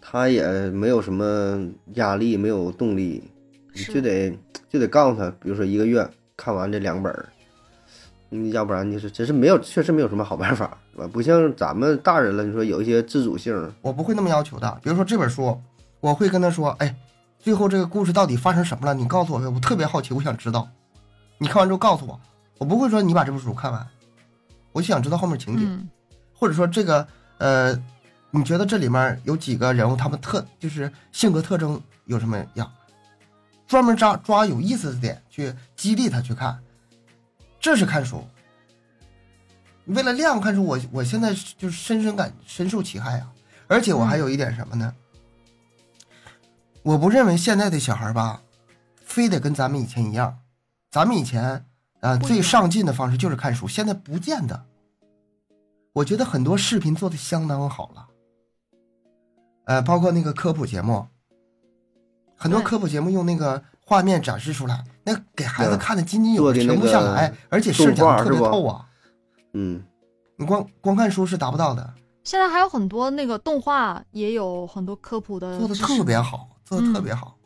他也没有什么压力，没有动力，你就得就得告诉他，比如说一个月看完这两本儿，嗯，要不然就是真是没有，确实没有什么好办法，是吧？不像咱们大人了，你说有一些自主性，我不会那么要求的。比如说这本书，我会跟他说：“哎，最后这个故事到底发生什么了？你告诉我呗，我特别好奇，我想知道。你看完之后告诉我。我不会说你把这本书看完，我就想知道后面情节，嗯或者说这个呃，你觉得这里面有几个人物，他们特就是性格特征有什么样？专门抓抓有意思的点去激励他去看，这是看书。为了量看书，我我现在就是深深感深受其害啊！而且我还有一点什么呢？我不认为现在的小孩吧，非得跟咱们以前一样。咱们以前啊、最上进的方式就是看书，现在不见得。我觉得很多视频做的相当好了，呃，包括那个科普节目，很多科普节目用那个画面展示出来，那给孩子看的津津有味，停不下来，而且视角特别透啊。嗯，你光光看书是达不到的，现在还有很多那个动画，也有很多科普的做的特别好，做的特别好。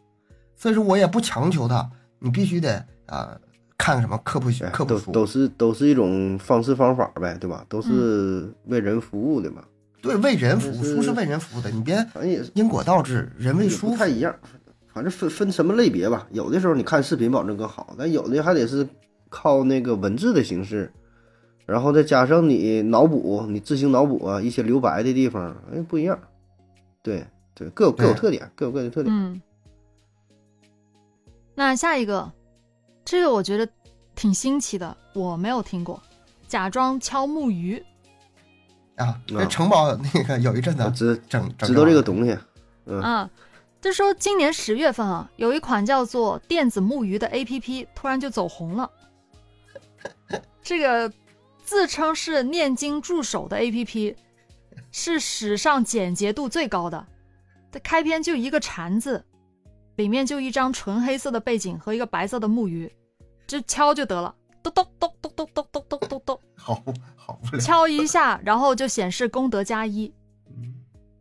所以说我也不强求他，你必须得啊、呃看什么科普科普书，都是都是一种方式方法呗，对吧？都是为人服务的嘛，对为人服务，书是为人服务的，你别因果倒置，人为书不太一样，反正分分什么类别吧。有的时候你看视频保证更好，但有的还得是靠那个文字的形式，然后再加上你脑补，你自行脑补啊，一些留白的地方，哎，不一样。对对，各有各有特点，各有各的特点。嗯，那下一个，这个我觉得挺新奇的，我没有听过，假装敲木鱼。啊。嗯这城堡那个有一阵子我知整整知道这个，东西，嗯啊，就说今年十月份啊，有一款叫做电子木鱼的 APP 突然就走红了。这个自称是念经助手的 APP，是史上简洁度最高的。它开篇就一个禅字，里面就一张纯黑色的背景和一个白色的木鱼，就敲就得了，咚咚咚咚咚咚咚咚咚咚，好好不了。敲一下，然后就显示功德加一。嗯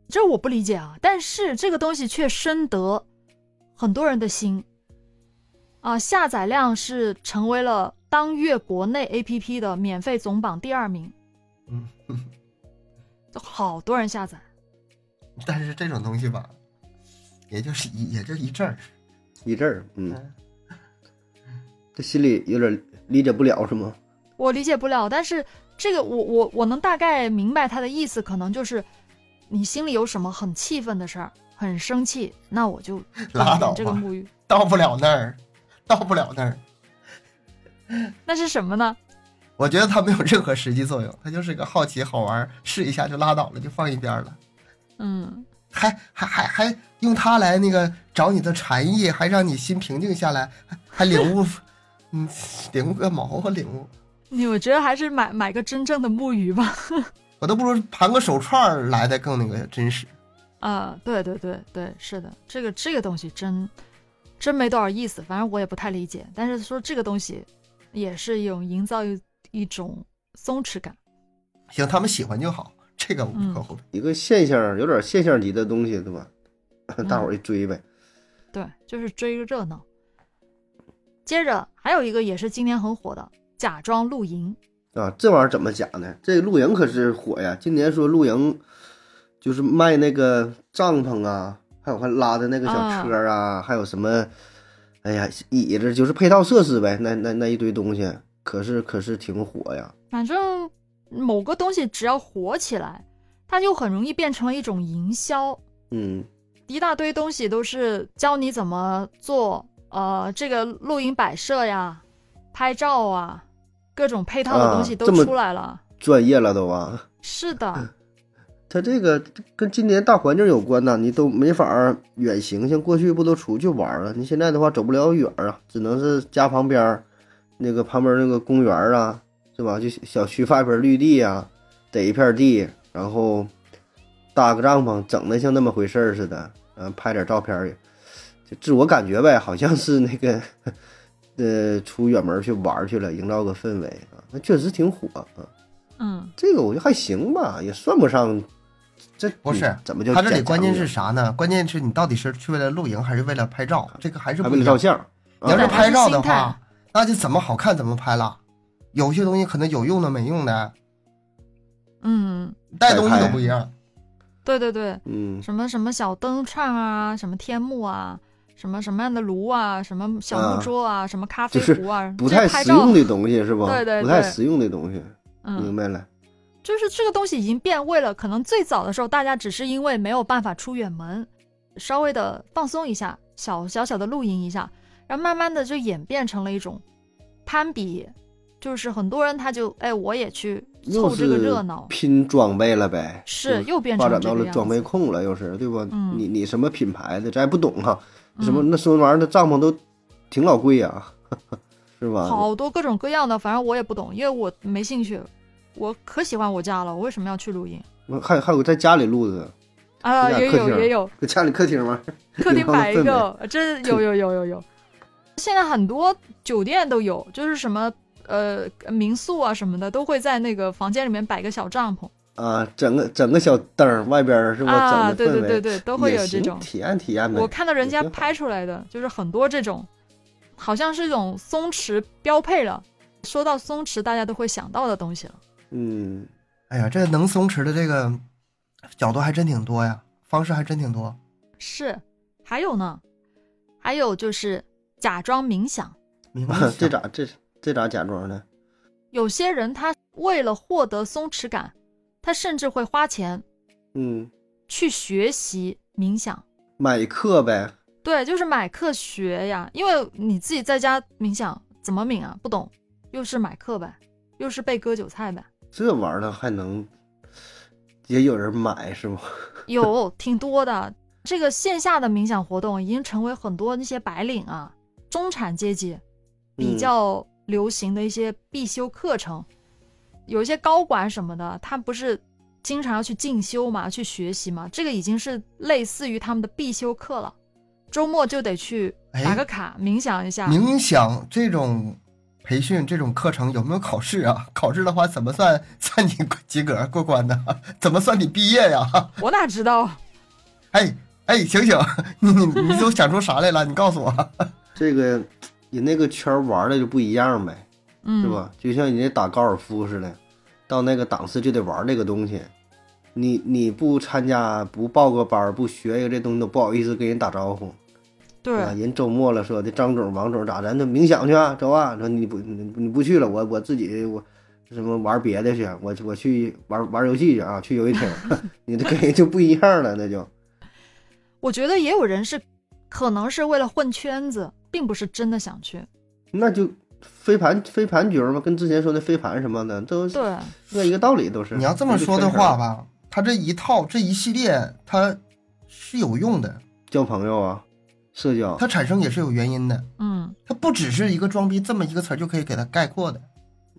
这我不理解啊，但是这个东西却深得很多人的心啊，下载量是成为了当月国内 APP 的免费总榜第二名，嗯，就好多人下载。但是这种东西吧，也就是一也就一阵儿。一阵儿，嗯，这心里有点理解不了是吗？我理解不了，但是这个我我我能大概明白他的意思，可能就是你心里有什么很气愤的事儿，很生气，那我就拉倒吧这个沐浴，到不了那儿，到不了那儿。(laughs) 那是什么呢？我觉得它没有任何实际作用，它就是个好奇好玩，试一下就拉倒了，就放一边了。嗯，还还还还用它来那个找你的禅意，还让你心平静下来，还还领悟，嗯，领悟个毛啊领悟！你我觉得还是买买个真正的木鱼吧。(laughs) 我都不如盘个手串来的更那个真实。啊，对对对对，是的，这个这个东西真真没多少意思，反正我也不太理解。但是说这个东西也是一种营造一一种松弛感。行，他们喜欢就好，这个无嗯可厚非。一个现象，有点现象级的东西，对吧？大伙儿一追呗。对，就是追个热闹。接着还有一个也是今年很火的，假装露营。啊，这玩意儿怎么假呢？这露营可是火呀！今年说露营，就是卖那个帐篷啊，还有还拉的那个小车啊，还有什么，哎呀，椅子，就是配套设施呗。那那那一堆东西，可是可是挺火呀。反正某个东西只要火起来，它就很容易变成了一种营销。嗯，一大堆东西都是教你怎么做，呃，这个露营摆设呀、拍照啊，各种配套的东西都出来了。专业了都啊。是的，(laughs) 它这个跟今年大环境有关呐，你都没法儿远行，像过去不都出去玩儿啊？你现在的话走不了远儿啊，只能是家旁边儿那个旁边儿那个公园儿啊，是吧？就小区发一片绿地啊、逮一片地，然后搭个帐篷，整的像那么回事儿似的，嗯、拍点照片儿，就自我感觉呗，好像是那个呃出远门去玩儿去了，营造个氛围啊，那确实挺火啊。嗯，这个我觉得还行吧，也算不上。这不是嗯怎么就他这里关键是啥呢？关键是你到底是去为了露营还是为了拍照？这个还是不一样。为了照相？你要是拍照的话，那就怎么好看怎么拍了。有些东西可能有用的没用的，嗯，带东西都不一样。对对对，嗯，什么什么小灯串啊，什么天幕啊，什么什么样的炉啊，什么小木啊桌啊，什么咖啡就是壶啊，不太这拍照实用的东西是吧？对对对不太实用的东西，嗯明，白了。就是这个东西已经变味了。可能最早的时候，大家只是因为没有办法出远门，稍微的放松一下，小小小的露营一下，然后慢慢的就演变成了一种攀比，就是很多人他就哎我也去凑这个热闹，拼装备了呗，是又变成发展到了装备。控了，又是对不？嗯你你什么品牌的，咱也不懂哈。什么嗯那什么玩意儿的帐篷都挺老贵呀，(laughs) 是吧？好多各种各样的，反正我也不懂，因为我没兴趣。我可喜欢我家了，我为什么要去露营还还有在家里录的，啊？也有也有，搁家里客厅吗。(laughs) 客厅摆一个，这 (laughs) 有有有有有。现在很多酒店都有，就是什么呃民宿啊什么的，都会在那个房间里面摆个小帐篷啊，整个整个小灯儿外边儿是吧？啊，对对对对，都会有这种。体验体验呗。我看到人家拍出来的，就是很多这种，好像是一种松弛标配了。说到松弛，大家都会想到的东西了。嗯，哎呀，这能松弛的这个角度还真挺多呀，方式还真挺多。是，还有呢，还有就是假装冥想。冥想 (laughs) 这咋这这咋假装呢？有些人他为了获得松弛感，他甚至会花钱嗯，去学习冥想。买课呗。对，就是买课学呀，因为你自己在家冥想怎么冥啊？不懂，又是买课呗，又是被割韭菜呗。这玩意儿还能也有人买是吗？(laughs) 有挺多的，这个线下的冥想活动已经成为很多那些白领啊、中产阶级比嗯较流行的一些必修课程。有一些高管什么的，他不是经常要去进修嘛，去学习嘛，这个已经是类似于他们的必修课了。周末就得去哎打个卡，冥想一下。冥想这种培训这种课程有没有考试啊？(laughs) 考试的话怎么算算你及格过关呢？(laughs) 怎么算你毕业呀？我哪知道？哎哎，醒醒，(laughs) 你你你都想出啥来了？你告诉我。这个你那个圈玩的就不一样呗，嗯，是？吧？就像你那打高尔夫似的，到那个档次就得玩这个东西。你你不参加，不报个班，不学一个这东西都不好意思跟人打招呼。对，啊，人周末了说的张总、王总咋咱就冥想去啊，走啊！说你不你你不去了，我我自己我什么玩别的去，我我去玩玩游戏去啊，去游戏厅，(laughs) 你这跟人就不一样了，那就我觉得也有人是，可能是为了混圈子，并不是真的想去。那就飞盘飞盘局嘛，跟之前说的飞盘什么的都是对，那一个道理，都是。你要这么说的话，吧，他这一套这一系列他是有用的，交朋友啊，社交，它产生也是有原因的。嗯，它不只是一个装逼这么一个词儿就可以给它概括的。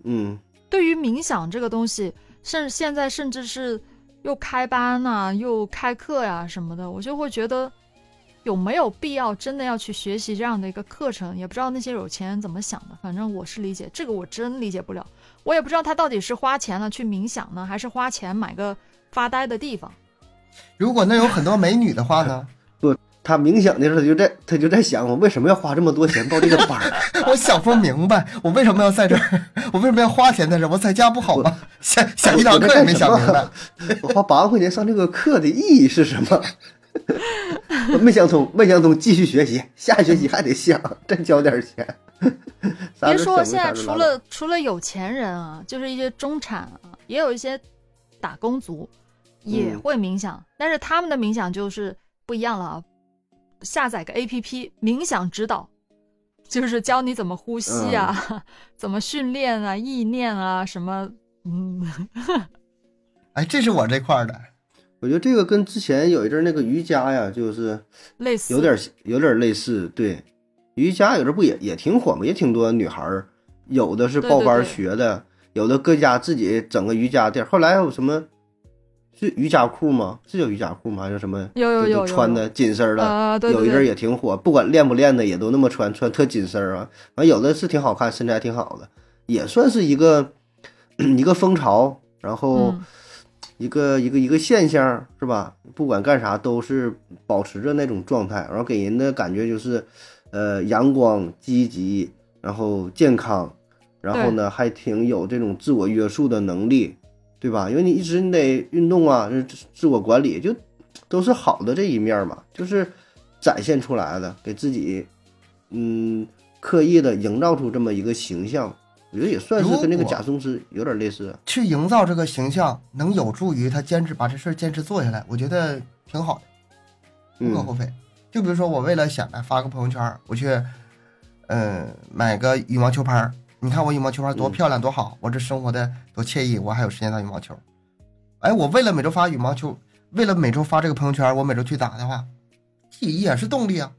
嗯，对于冥想这个东西，甚现在甚至是又开班呐、又开课呀、什么的，我就会觉得有没有必要真的要去学习这样的一个课程？也不知道那些有钱人怎么想的，反正我是理解这个，我真理解不了。我也不知道他到底是花钱了去冥想呢，还是花钱买个发呆的地方。如果那有很多美女的话呢，他冥想的时候，他就在他就在想，我为什么要花这么多钱报这个班儿？(laughs) 我想不明白，我为什么要在这儿？(laughs) 我为什么要花钱在这儿？我在家不好吗？想想一堂课也没想明白。(laughs) 我花八万块钱上这个课的意义是什么？我没想通，没想通，继续学习，下学期还得想，再交点钱。啥别说现在除了除了有钱人啊，就是一些中产啊，也有一些打工族也嗯会冥想，但是他们的冥想就是不一样了啊。下载个 A P P 冥想指导，就是教你怎么呼吸啊，嗯 (laughs) 怎么训练啊，意念啊，什么嗯，(laughs) 哎，这是我这块儿的。我觉得这个跟之前有一阵儿那个瑜伽呀，就是类似有点有点类似。对，瑜伽有阵儿不也也挺火吗？也挺多女孩儿，有的是报班儿对对对学的，有的搁家自己整个瑜伽垫儿，后来有什么是瑜伽裤吗？是叫瑜伽裤吗？还是什么？有有有有穿的紧身儿的，啊，对有一阵也挺火，不管练不练的也都那么穿，穿特紧身儿啊。完有的是挺好看，身材挺好的，也算是一个一个风潮，然后嗯一个、一个一个现象是吧？不管干啥都是保持着那种状态，然后给人的感觉就是，呃，阳光、积极，然后健康，然后呢还挺有这种自我约束的能力，对吧？因为你一直你得运动啊，自自我管理就都是好的这一面嘛，就是展现出来的，给自己嗯刻意的营造出这么一个形象，我觉得也算是跟那个贾松斯有点类似。去营造这个形象，能有助于他坚持把这事儿坚持做下来，我觉得挺好的，无可嗯厚非。就比如说我为了显摆发个朋友圈，我去，嗯、买个羽毛球拍儿，你看我羽毛球拍多嗯漂亮多好，我这生活的多惬意，我还有时间打羽毛球。哎，我为了每周发羽毛球，为了每周发这个朋友圈，我每周去打的话，体也是动力啊。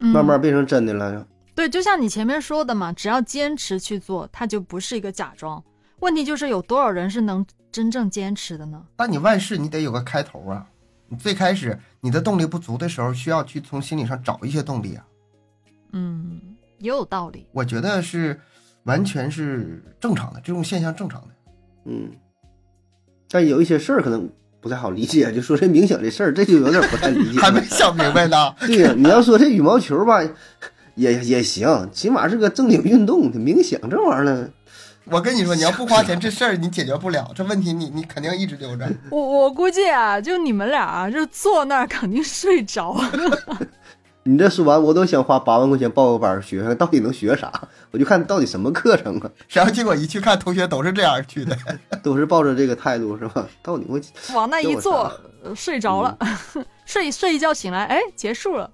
嗯慢慢变成真的了。对，就像你前面说的嘛，只要坚持去做，它就不是一个假装。问题就是有多少人是能真正坚持的呢？但你万事你得有个开头啊。你最开始你的动力不足的时候，需要去从心理上找一些动力啊。嗯，也有道理。我觉得是完全是正常的，这种现象正常的。嗯，但有一些事儿可能不太好理解，就说这冥想这事儿，这就有点不太理解了。(laughs) 还没想明白呢。(laughs) 对呀，你要说这羽毛球吧，也也行，起码是个正经运动。冥想这玩意儿呢，我跟你说，你要不花钱，这事儿你解决不了，这问题你你肯定一直留着。我我估计啊，就你们俩啊，就坐那儿肯定睡着。(laughs) 你这说完，我都想花八万块钱报个班儿学，看到底能学啥？我就看到底什么课程啊，(laughs) 然后结果一去看，同学都是这样去的。(laughs) 都是抱着这个态度是吧？到底我往那一坐睡着了，(laughs) 睡睡一觉醒来，哎，结束了，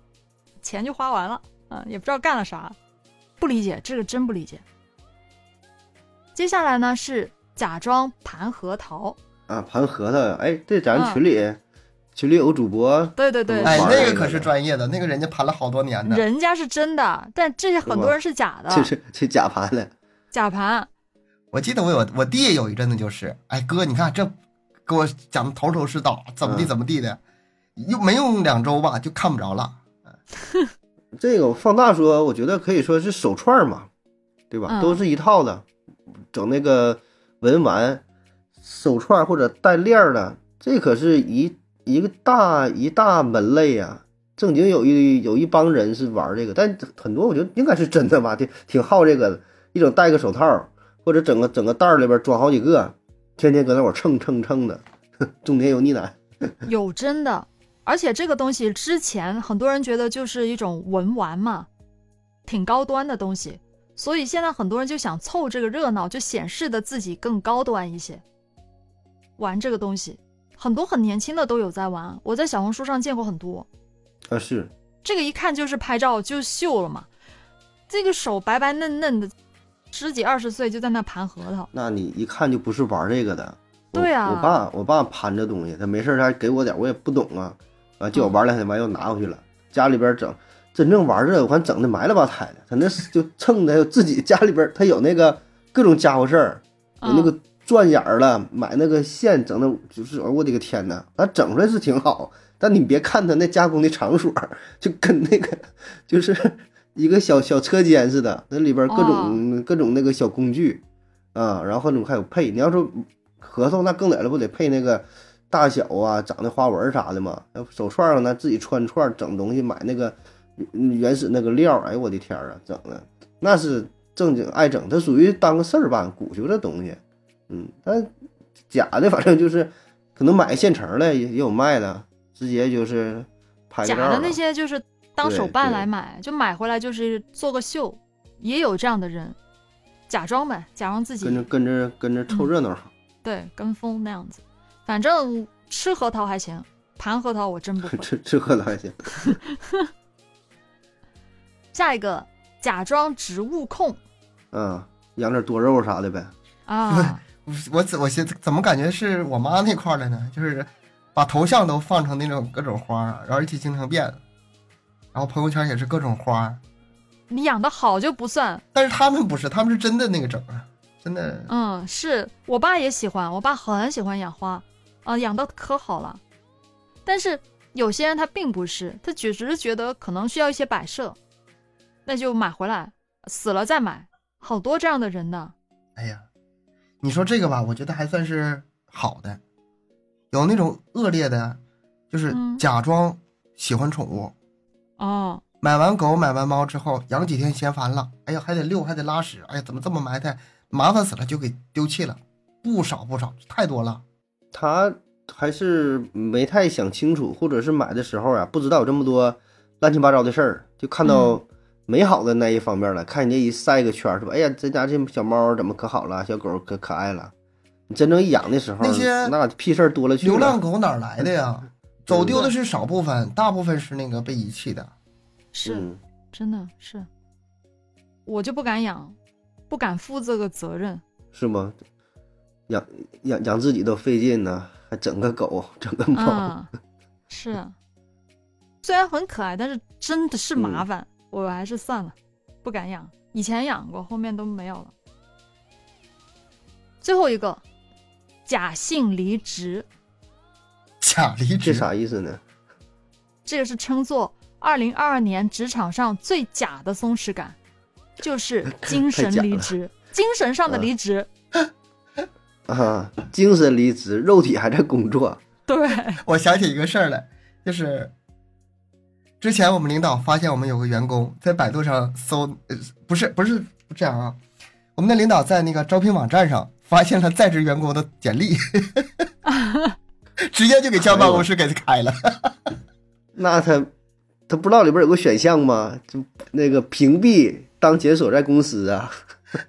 钱就花完了，啊，也不知道干了啥，不理解，这个真不理解。接下来呢是假装盘核桃，啊盘核桃呀？哎，这咱嗯群里、群里有主播，对对对，哎，那个可是专业的，那个人家盘了好多年呢。人家是真的，但这些很多人是假的，这是这假盘了。假盘。我记得我有我弟有一阵子就是，哎哥，你看这给我讲的头头是道，怎么地嗯怎么地的，又没用两周吧就看不着了。(laughs) 这个放大说，我觉得可以说是手串嘛，对吧？嗯都是一套的，整那个文玩手串或者带链儿的，这可是一一个大一大门类呀、正经有一有一帮人是玩这个，但很多我觉得应该是真的吧，挺挺好这个的。一整戴个手套，或者整个整个袋儿里边装好几个，天天搁那会蹭蹭蹭的，(laughs) 中年油腻奶。(laughs) 有真的，而且这个东西之前很多人觉得就是一种文玩嘛，挺高端的东西，所以现在很多人就想凑这个热闹，就显示的自己更高端一些。玩这个东西，很多很年轻的都有在玩，我在小红书上见过很多。啊，是这个一看就是拍照就秀了嘛，这个手白白嫩嫩的，十几二十岁就在那盘核桃，那你一看就不是玩这个的。对啊我爸我爸盘这东西，他没事儿他还给我点儿，我也不懂啊，完叫我玩两天，完又拿回去了。家里边整真正玩这个，我看整的埋了吧汰的，他那是就蹭的，自己家里边他有那个各种家伙事儿，有那个钻眼儿了，买那个线整的，就是我的个天呐，那整出来是挺好，但你别看它那加工的场所，就跟那个 (laughs) 就是一个小小车间似的，那里边各种、各种那个小工具啊，然后各种还有配，你要说核桃那更得了，不得配那个大小啊，长的花纹啥的嘛？那手串上那自己穿串儿整东西，买那个嗯原始那个料儿，哎呦我的天儿啊，整的那是正经爱整，它属于当个事儿办，鼓秋这东西，嗯，但假的反正就是可能买现成的也也有卖的，直接就是假的那些就是当手办来买，就买回来就是做个秀，也有这样的人，假装呗，假装自己跟着跟着跟着凑热闹好。对跟风那样子。反正吃核桃还行，盘核桃我真不 (laughs) 会。吃吃核桃还行，(laughs) 下一个，假装植物控嗯，养点多肉啥的呗。啊，我我怎我现怎么感觉是我妈那块儿的呢？就是把头像都放成那种各种花，然后一起经常变，然后朋友圈也是各种花。你养的好就不算，但是他们不是，他们是真的那个整啊。真的。嗯，是我爸也喜欢，我爸很喜欢养花，啊、养的可好了。但是有些人他并不是，他只只是觉得可能需要一些摆设，那就买回来，死了再买，好多这样的人呢。哎呀，你说这个吧，我觉得还算是好的。有那种恶劣的，就是嗯假装喜欢宠物，哦，买完狗买完猫之后养几天嫌烦了，哎呀还得遛还得拉屎，哎呀怎么这么埋汰，麻烦死了就给丢弃了，不少不少，太多了。他还是没太想清楚，或者是买的时候啊，不知道有这么多乱七八糟的事儿，就看到美好的那一方面了。看人家一晒个圈是吧：“哎呀，咱家这小猫怎么可好了，小狗可可爱了。”你真正一养的时候，那些那屁事儿多了去了。流浪狗哪来的呀？(laughs) 走丢的是少部分，大部分是那个被遗弃的。是、嗯，真的是，我就不敢养，不敢负这个责任。是吗？养养养自己都费劲呢，还整个狗，整个猫。嗯，是啊，虽然很可爱，但是真的是麻烦，我还是算了，不敢养。以前养过，后面都没有了。最后一个，假性离职，(laughs) 假离这职，啥意思呢？(laughs) 这个是称作二零二二年职场上最假的松弛感，就是 (laughs) 精神离职，精神上的离职。啊，精神离职，肉体还在工作。对，我想起一个事儿来，就是之前我们领导发现我们有个员工在百度上搜，呃，不是不是这样啊，我们的领导在那个招聘网站上发现了在职员工的简历，(laughs) 直接就给叫办公室给他开了。那他他不知道里边有个选项吗？就那个屏蔽当前所在公司啊。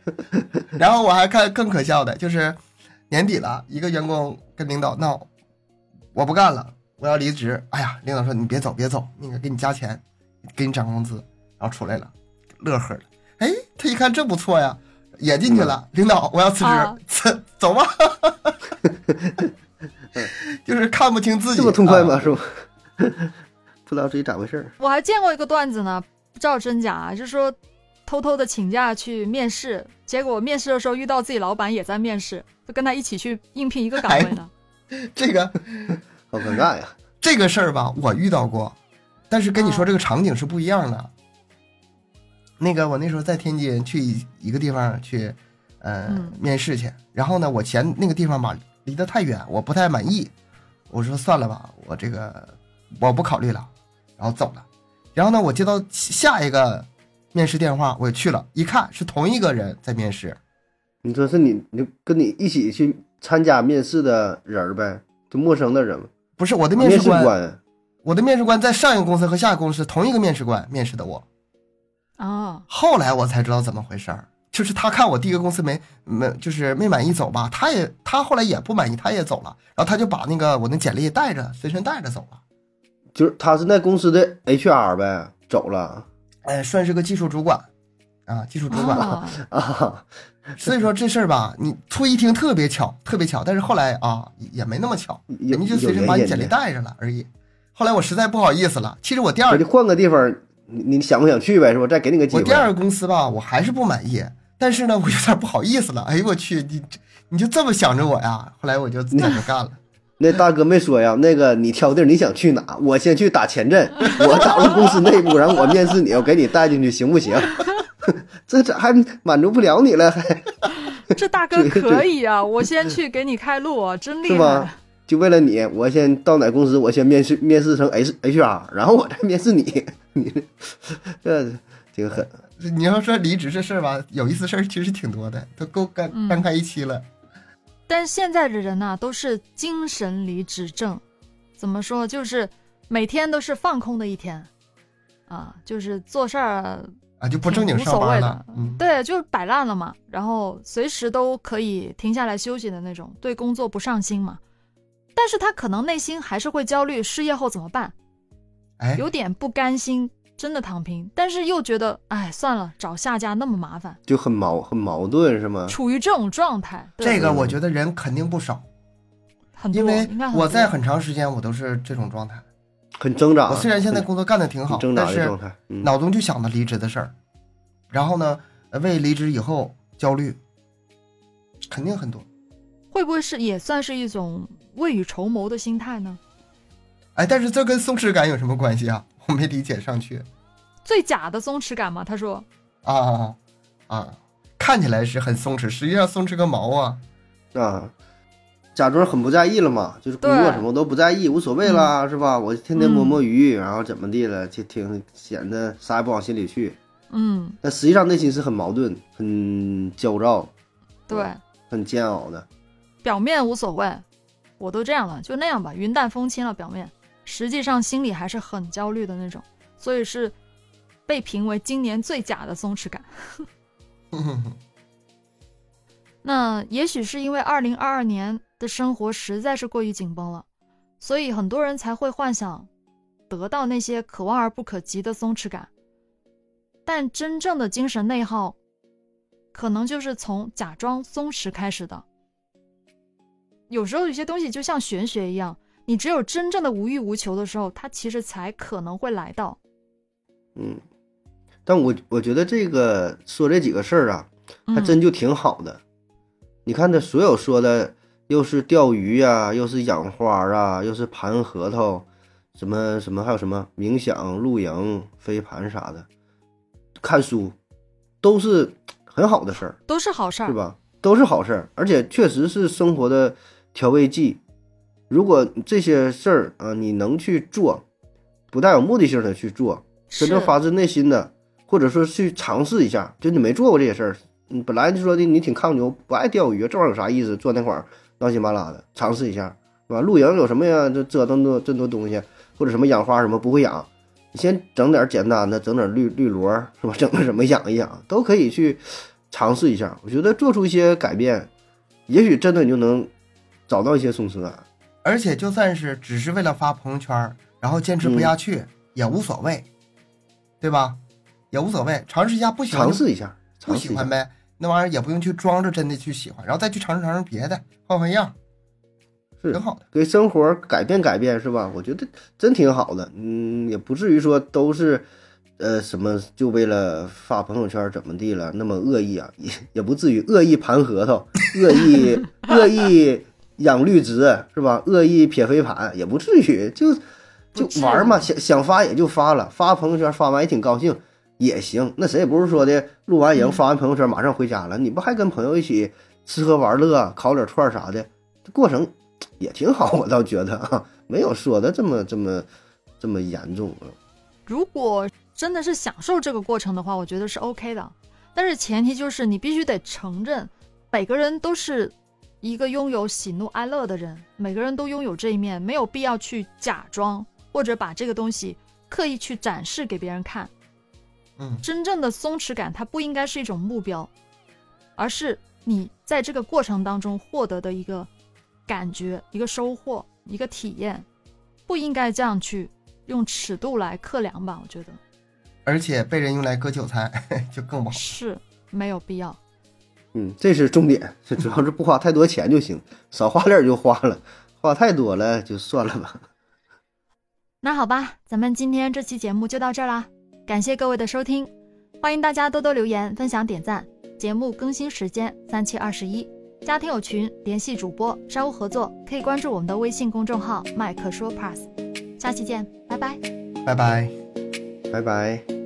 (laughs) 然后我还看更可笑的，就是年底了，一个员工跟领导闹，我不干了，我要离职。哎呀，领导说你别走别走，那个给你加钱，给你涨工资，然后出来了，乐呵了。哎，他一看这不错呀，也进去了。领导，我要辞啊职，走走吧。(laughs) 就是看不清自己，这么痛快吗？啊是吧？(laughs) 不知道自己咋回事儿。我还见过一个段子呢，不知道真假啊，就是说偷偷的请假去面试，结果面试的时候遇到自己老板也在面试，就跟他一起去应聘一个岗位呢。(laughs) 这个好尴尬呀！(laughs) 这个事儿吧，我遇到过，但是跟你说哦这个场景是不一样的。那个我那时候在天津去一一个地方去，呃，嗯面试去，然后呢，我嫌那个地方吧离得太远，我不太满意，我说算了吧，我这个我不考虑了，然后走了。然后呢，我接到下一个面试电话，我也去了，一看是同一个人在面试，你说是你，你跟你一起去参加面试的人儿呗，就陌生的人嘛。不是我的面面试官，官，我的面试官在上一个公司和下一个公司同一个面试官面试的我。啊，后来我才知道怎么回事儿，就是他看我第一个公司没没就是没满意走吧，他也他后来也不满意，他也走了，然后他就把那个我那简历带着随身带着走了，就是他是那公司的 HR 呗，走了。哎，算是个技术主管，啊，技术主管。啊 (laughs) 啊。所以说这事儿吧，你初一听特别巧，特别巧，但是后来啊也没那么巧，人家就随身把你简历带着了而已。后来我实在不好意思了，其实我第二我就换个地方，你你想不想去呗？是吧？再给你个机会。我第二个公司吧，我还是不满意，但是呢，我有点不好意思了。哎呦我去，你你就这么想着我呀？后来我就在这干了。(laughs) 那大哥没说呀，那个你挑地儿你想去哪？我先去打前阵，我打入公司内部，然后我面试你，我给你带进去，行不行？(laughs) 这这还满足不了你了，还 (laughs) 这大哥 (laughs) 可以啊！我先去给你开路啊，真厉是吗害。？就为了你，我先到哪公司，我先面试面试成 H HR，然后我再面试你，你这挺狠。你要说离职这事儿吧，有意思事儿其实挺多的，都够干嗯干开一期了。但现在的人呐、都是精神离职症，怎么说？就是每天都是放空的一天，啊，就是做事儿啊，就不正经上班了所谓的。嗯，对，就是摆烂了嘛，然后随时都可以停下来休息的那种，对工作不上心嘛。但是他可能内心还是会焦虑，失业后怎么办？哎，有点不甘心，真的躺平，但是又觉得，哎，算了，找下家那么麻烦，就很矛很矛盾是吗？处于这种状态。对这个我觉得人肯定不少，很多，因为我在很长时间我都是这种状态。很挣扎。我虽然现在工作干得挺好，挣扎但是的状态，嗯，脑中就想着离职的事儿，然后呢，呃为离职以后焦虑，肯定很多。会不会是也算是一种未雨绸缪的心态呢？哎，但是这跟松弛感有什么关系啊？(laughs) 我没理解上去。最假的松弛感吗，他说。啊啊，看起来是很松弛，实际上松弛个毛啊！啊，假装很不在意了嘛，就是工作什么都不在意，无所谓啦，是吧？我天天摸摸鱼，然后怎么地了，就挺显得啥也不往心里去。嗯，但实际上内心是很矛盾、很焦躁，对，很煎熬的。表面无所谓，我都这样了，就那样吧，云淡风轻了。表面实际上心里还是很焦虑的那种，所以是。被评为今年最假的松弛感。(laughs) 那也许是因为二零二二年的生活实在是过于紧绷了，所以很多人才会幻想得到那些可望而不可及的松弛感。但真正的精神内耗，可能就是从假装松弛开始的。有时候有些东西就像玄学一样，你只有真正的无欲无求的时候，它其实才可能会来到。嗯。但我我觉得这个说这几个事儿啊，还真就挺好的。你看他所有说的，又是钓鱼呀，又是养花啊，又是盘核桃，什么什么，还有什么冥想、露营、飞盘啥的，看书，都是很好的事儿，都是好事儿，是吧？都是好事儿，而且确实是生活的调味剂。如果这些事儿啊，你能去做，不带有目的性的去做，真正发自内心的。或者说去尝试一下，就你没做过这些事儿，你本来就说的你挺抗牛，不爱钓鱼，这玩意儿有啥意思？坐那块儿乱七八拉的，尝试一下，是吧？露营有什么呀？这折腾多这么多东西，或者什么养花什么不会养，你先整点简单的，整点绿绿萝，是吧？(laughs) 整个什么养一养，都可以去尝试一下。我觉得做出一些改变，也许真的你就能找到一些松弛感。而且就算是只是为了发朋友圈，然后坚持不下去也无所谓，对吧？也无所谓，尝试一下不喜欢尝试一下，不喜欢呗，那玩意儿也不用去装着真的去喜欢，然后再去尝试尝试别的，换换样，是挺好的，给生活改变改变是吧？我觉得真挺好的，嗯，也不至于说都是，呃，什么就为了发朋友圈怎么地了，那么恶意啊，也也不至于恶意盘核桃，恶意 (laughs) 恶意养绿植是吧？恶意撇飞盘也不至于，就就玩嘛，想想发也就发了，发朋友圈发完也挺高兴。也行，那谁也不是说的，录完营发完朋友圈马上回家了，你不还跟朋友一起吃喝玩乐，烤点串啥的，过程也挺好，我倒觉得啊，没有说的这么这么这么严重啊。如果真的是享受这个过程的话，我觉得是 OK 的，但是前提就是你必须得承认，每个人都是一个拥有喜怒哀乐的人，每个人都拥有这一面，没有必要去假装或者把这个东西刻意去展示给别人看。真正的松弛感，它不应该是一种目标，而是你在这个过程当中获得的一个感觉、一个收获、一个体验，不应该这样去用尺度来测量吧？我觉得，而且被人用来割韭菜 (laughs) 就更不好，是没有必要。嗯，这是重点，这主要是不花太多钱就行，少花点就花了，花太多了就算了吧。那好吧，咱们今天这期节目就到这儿啦。感谢各位的收听，欢迎大家多多留言、分享、点赞。节目更新时间三七二十一，加听友群联系主播，商务合作可以关注我们的微信公众号“麦克说 Plus”。下期见，拜拜，拜拜，拜拜。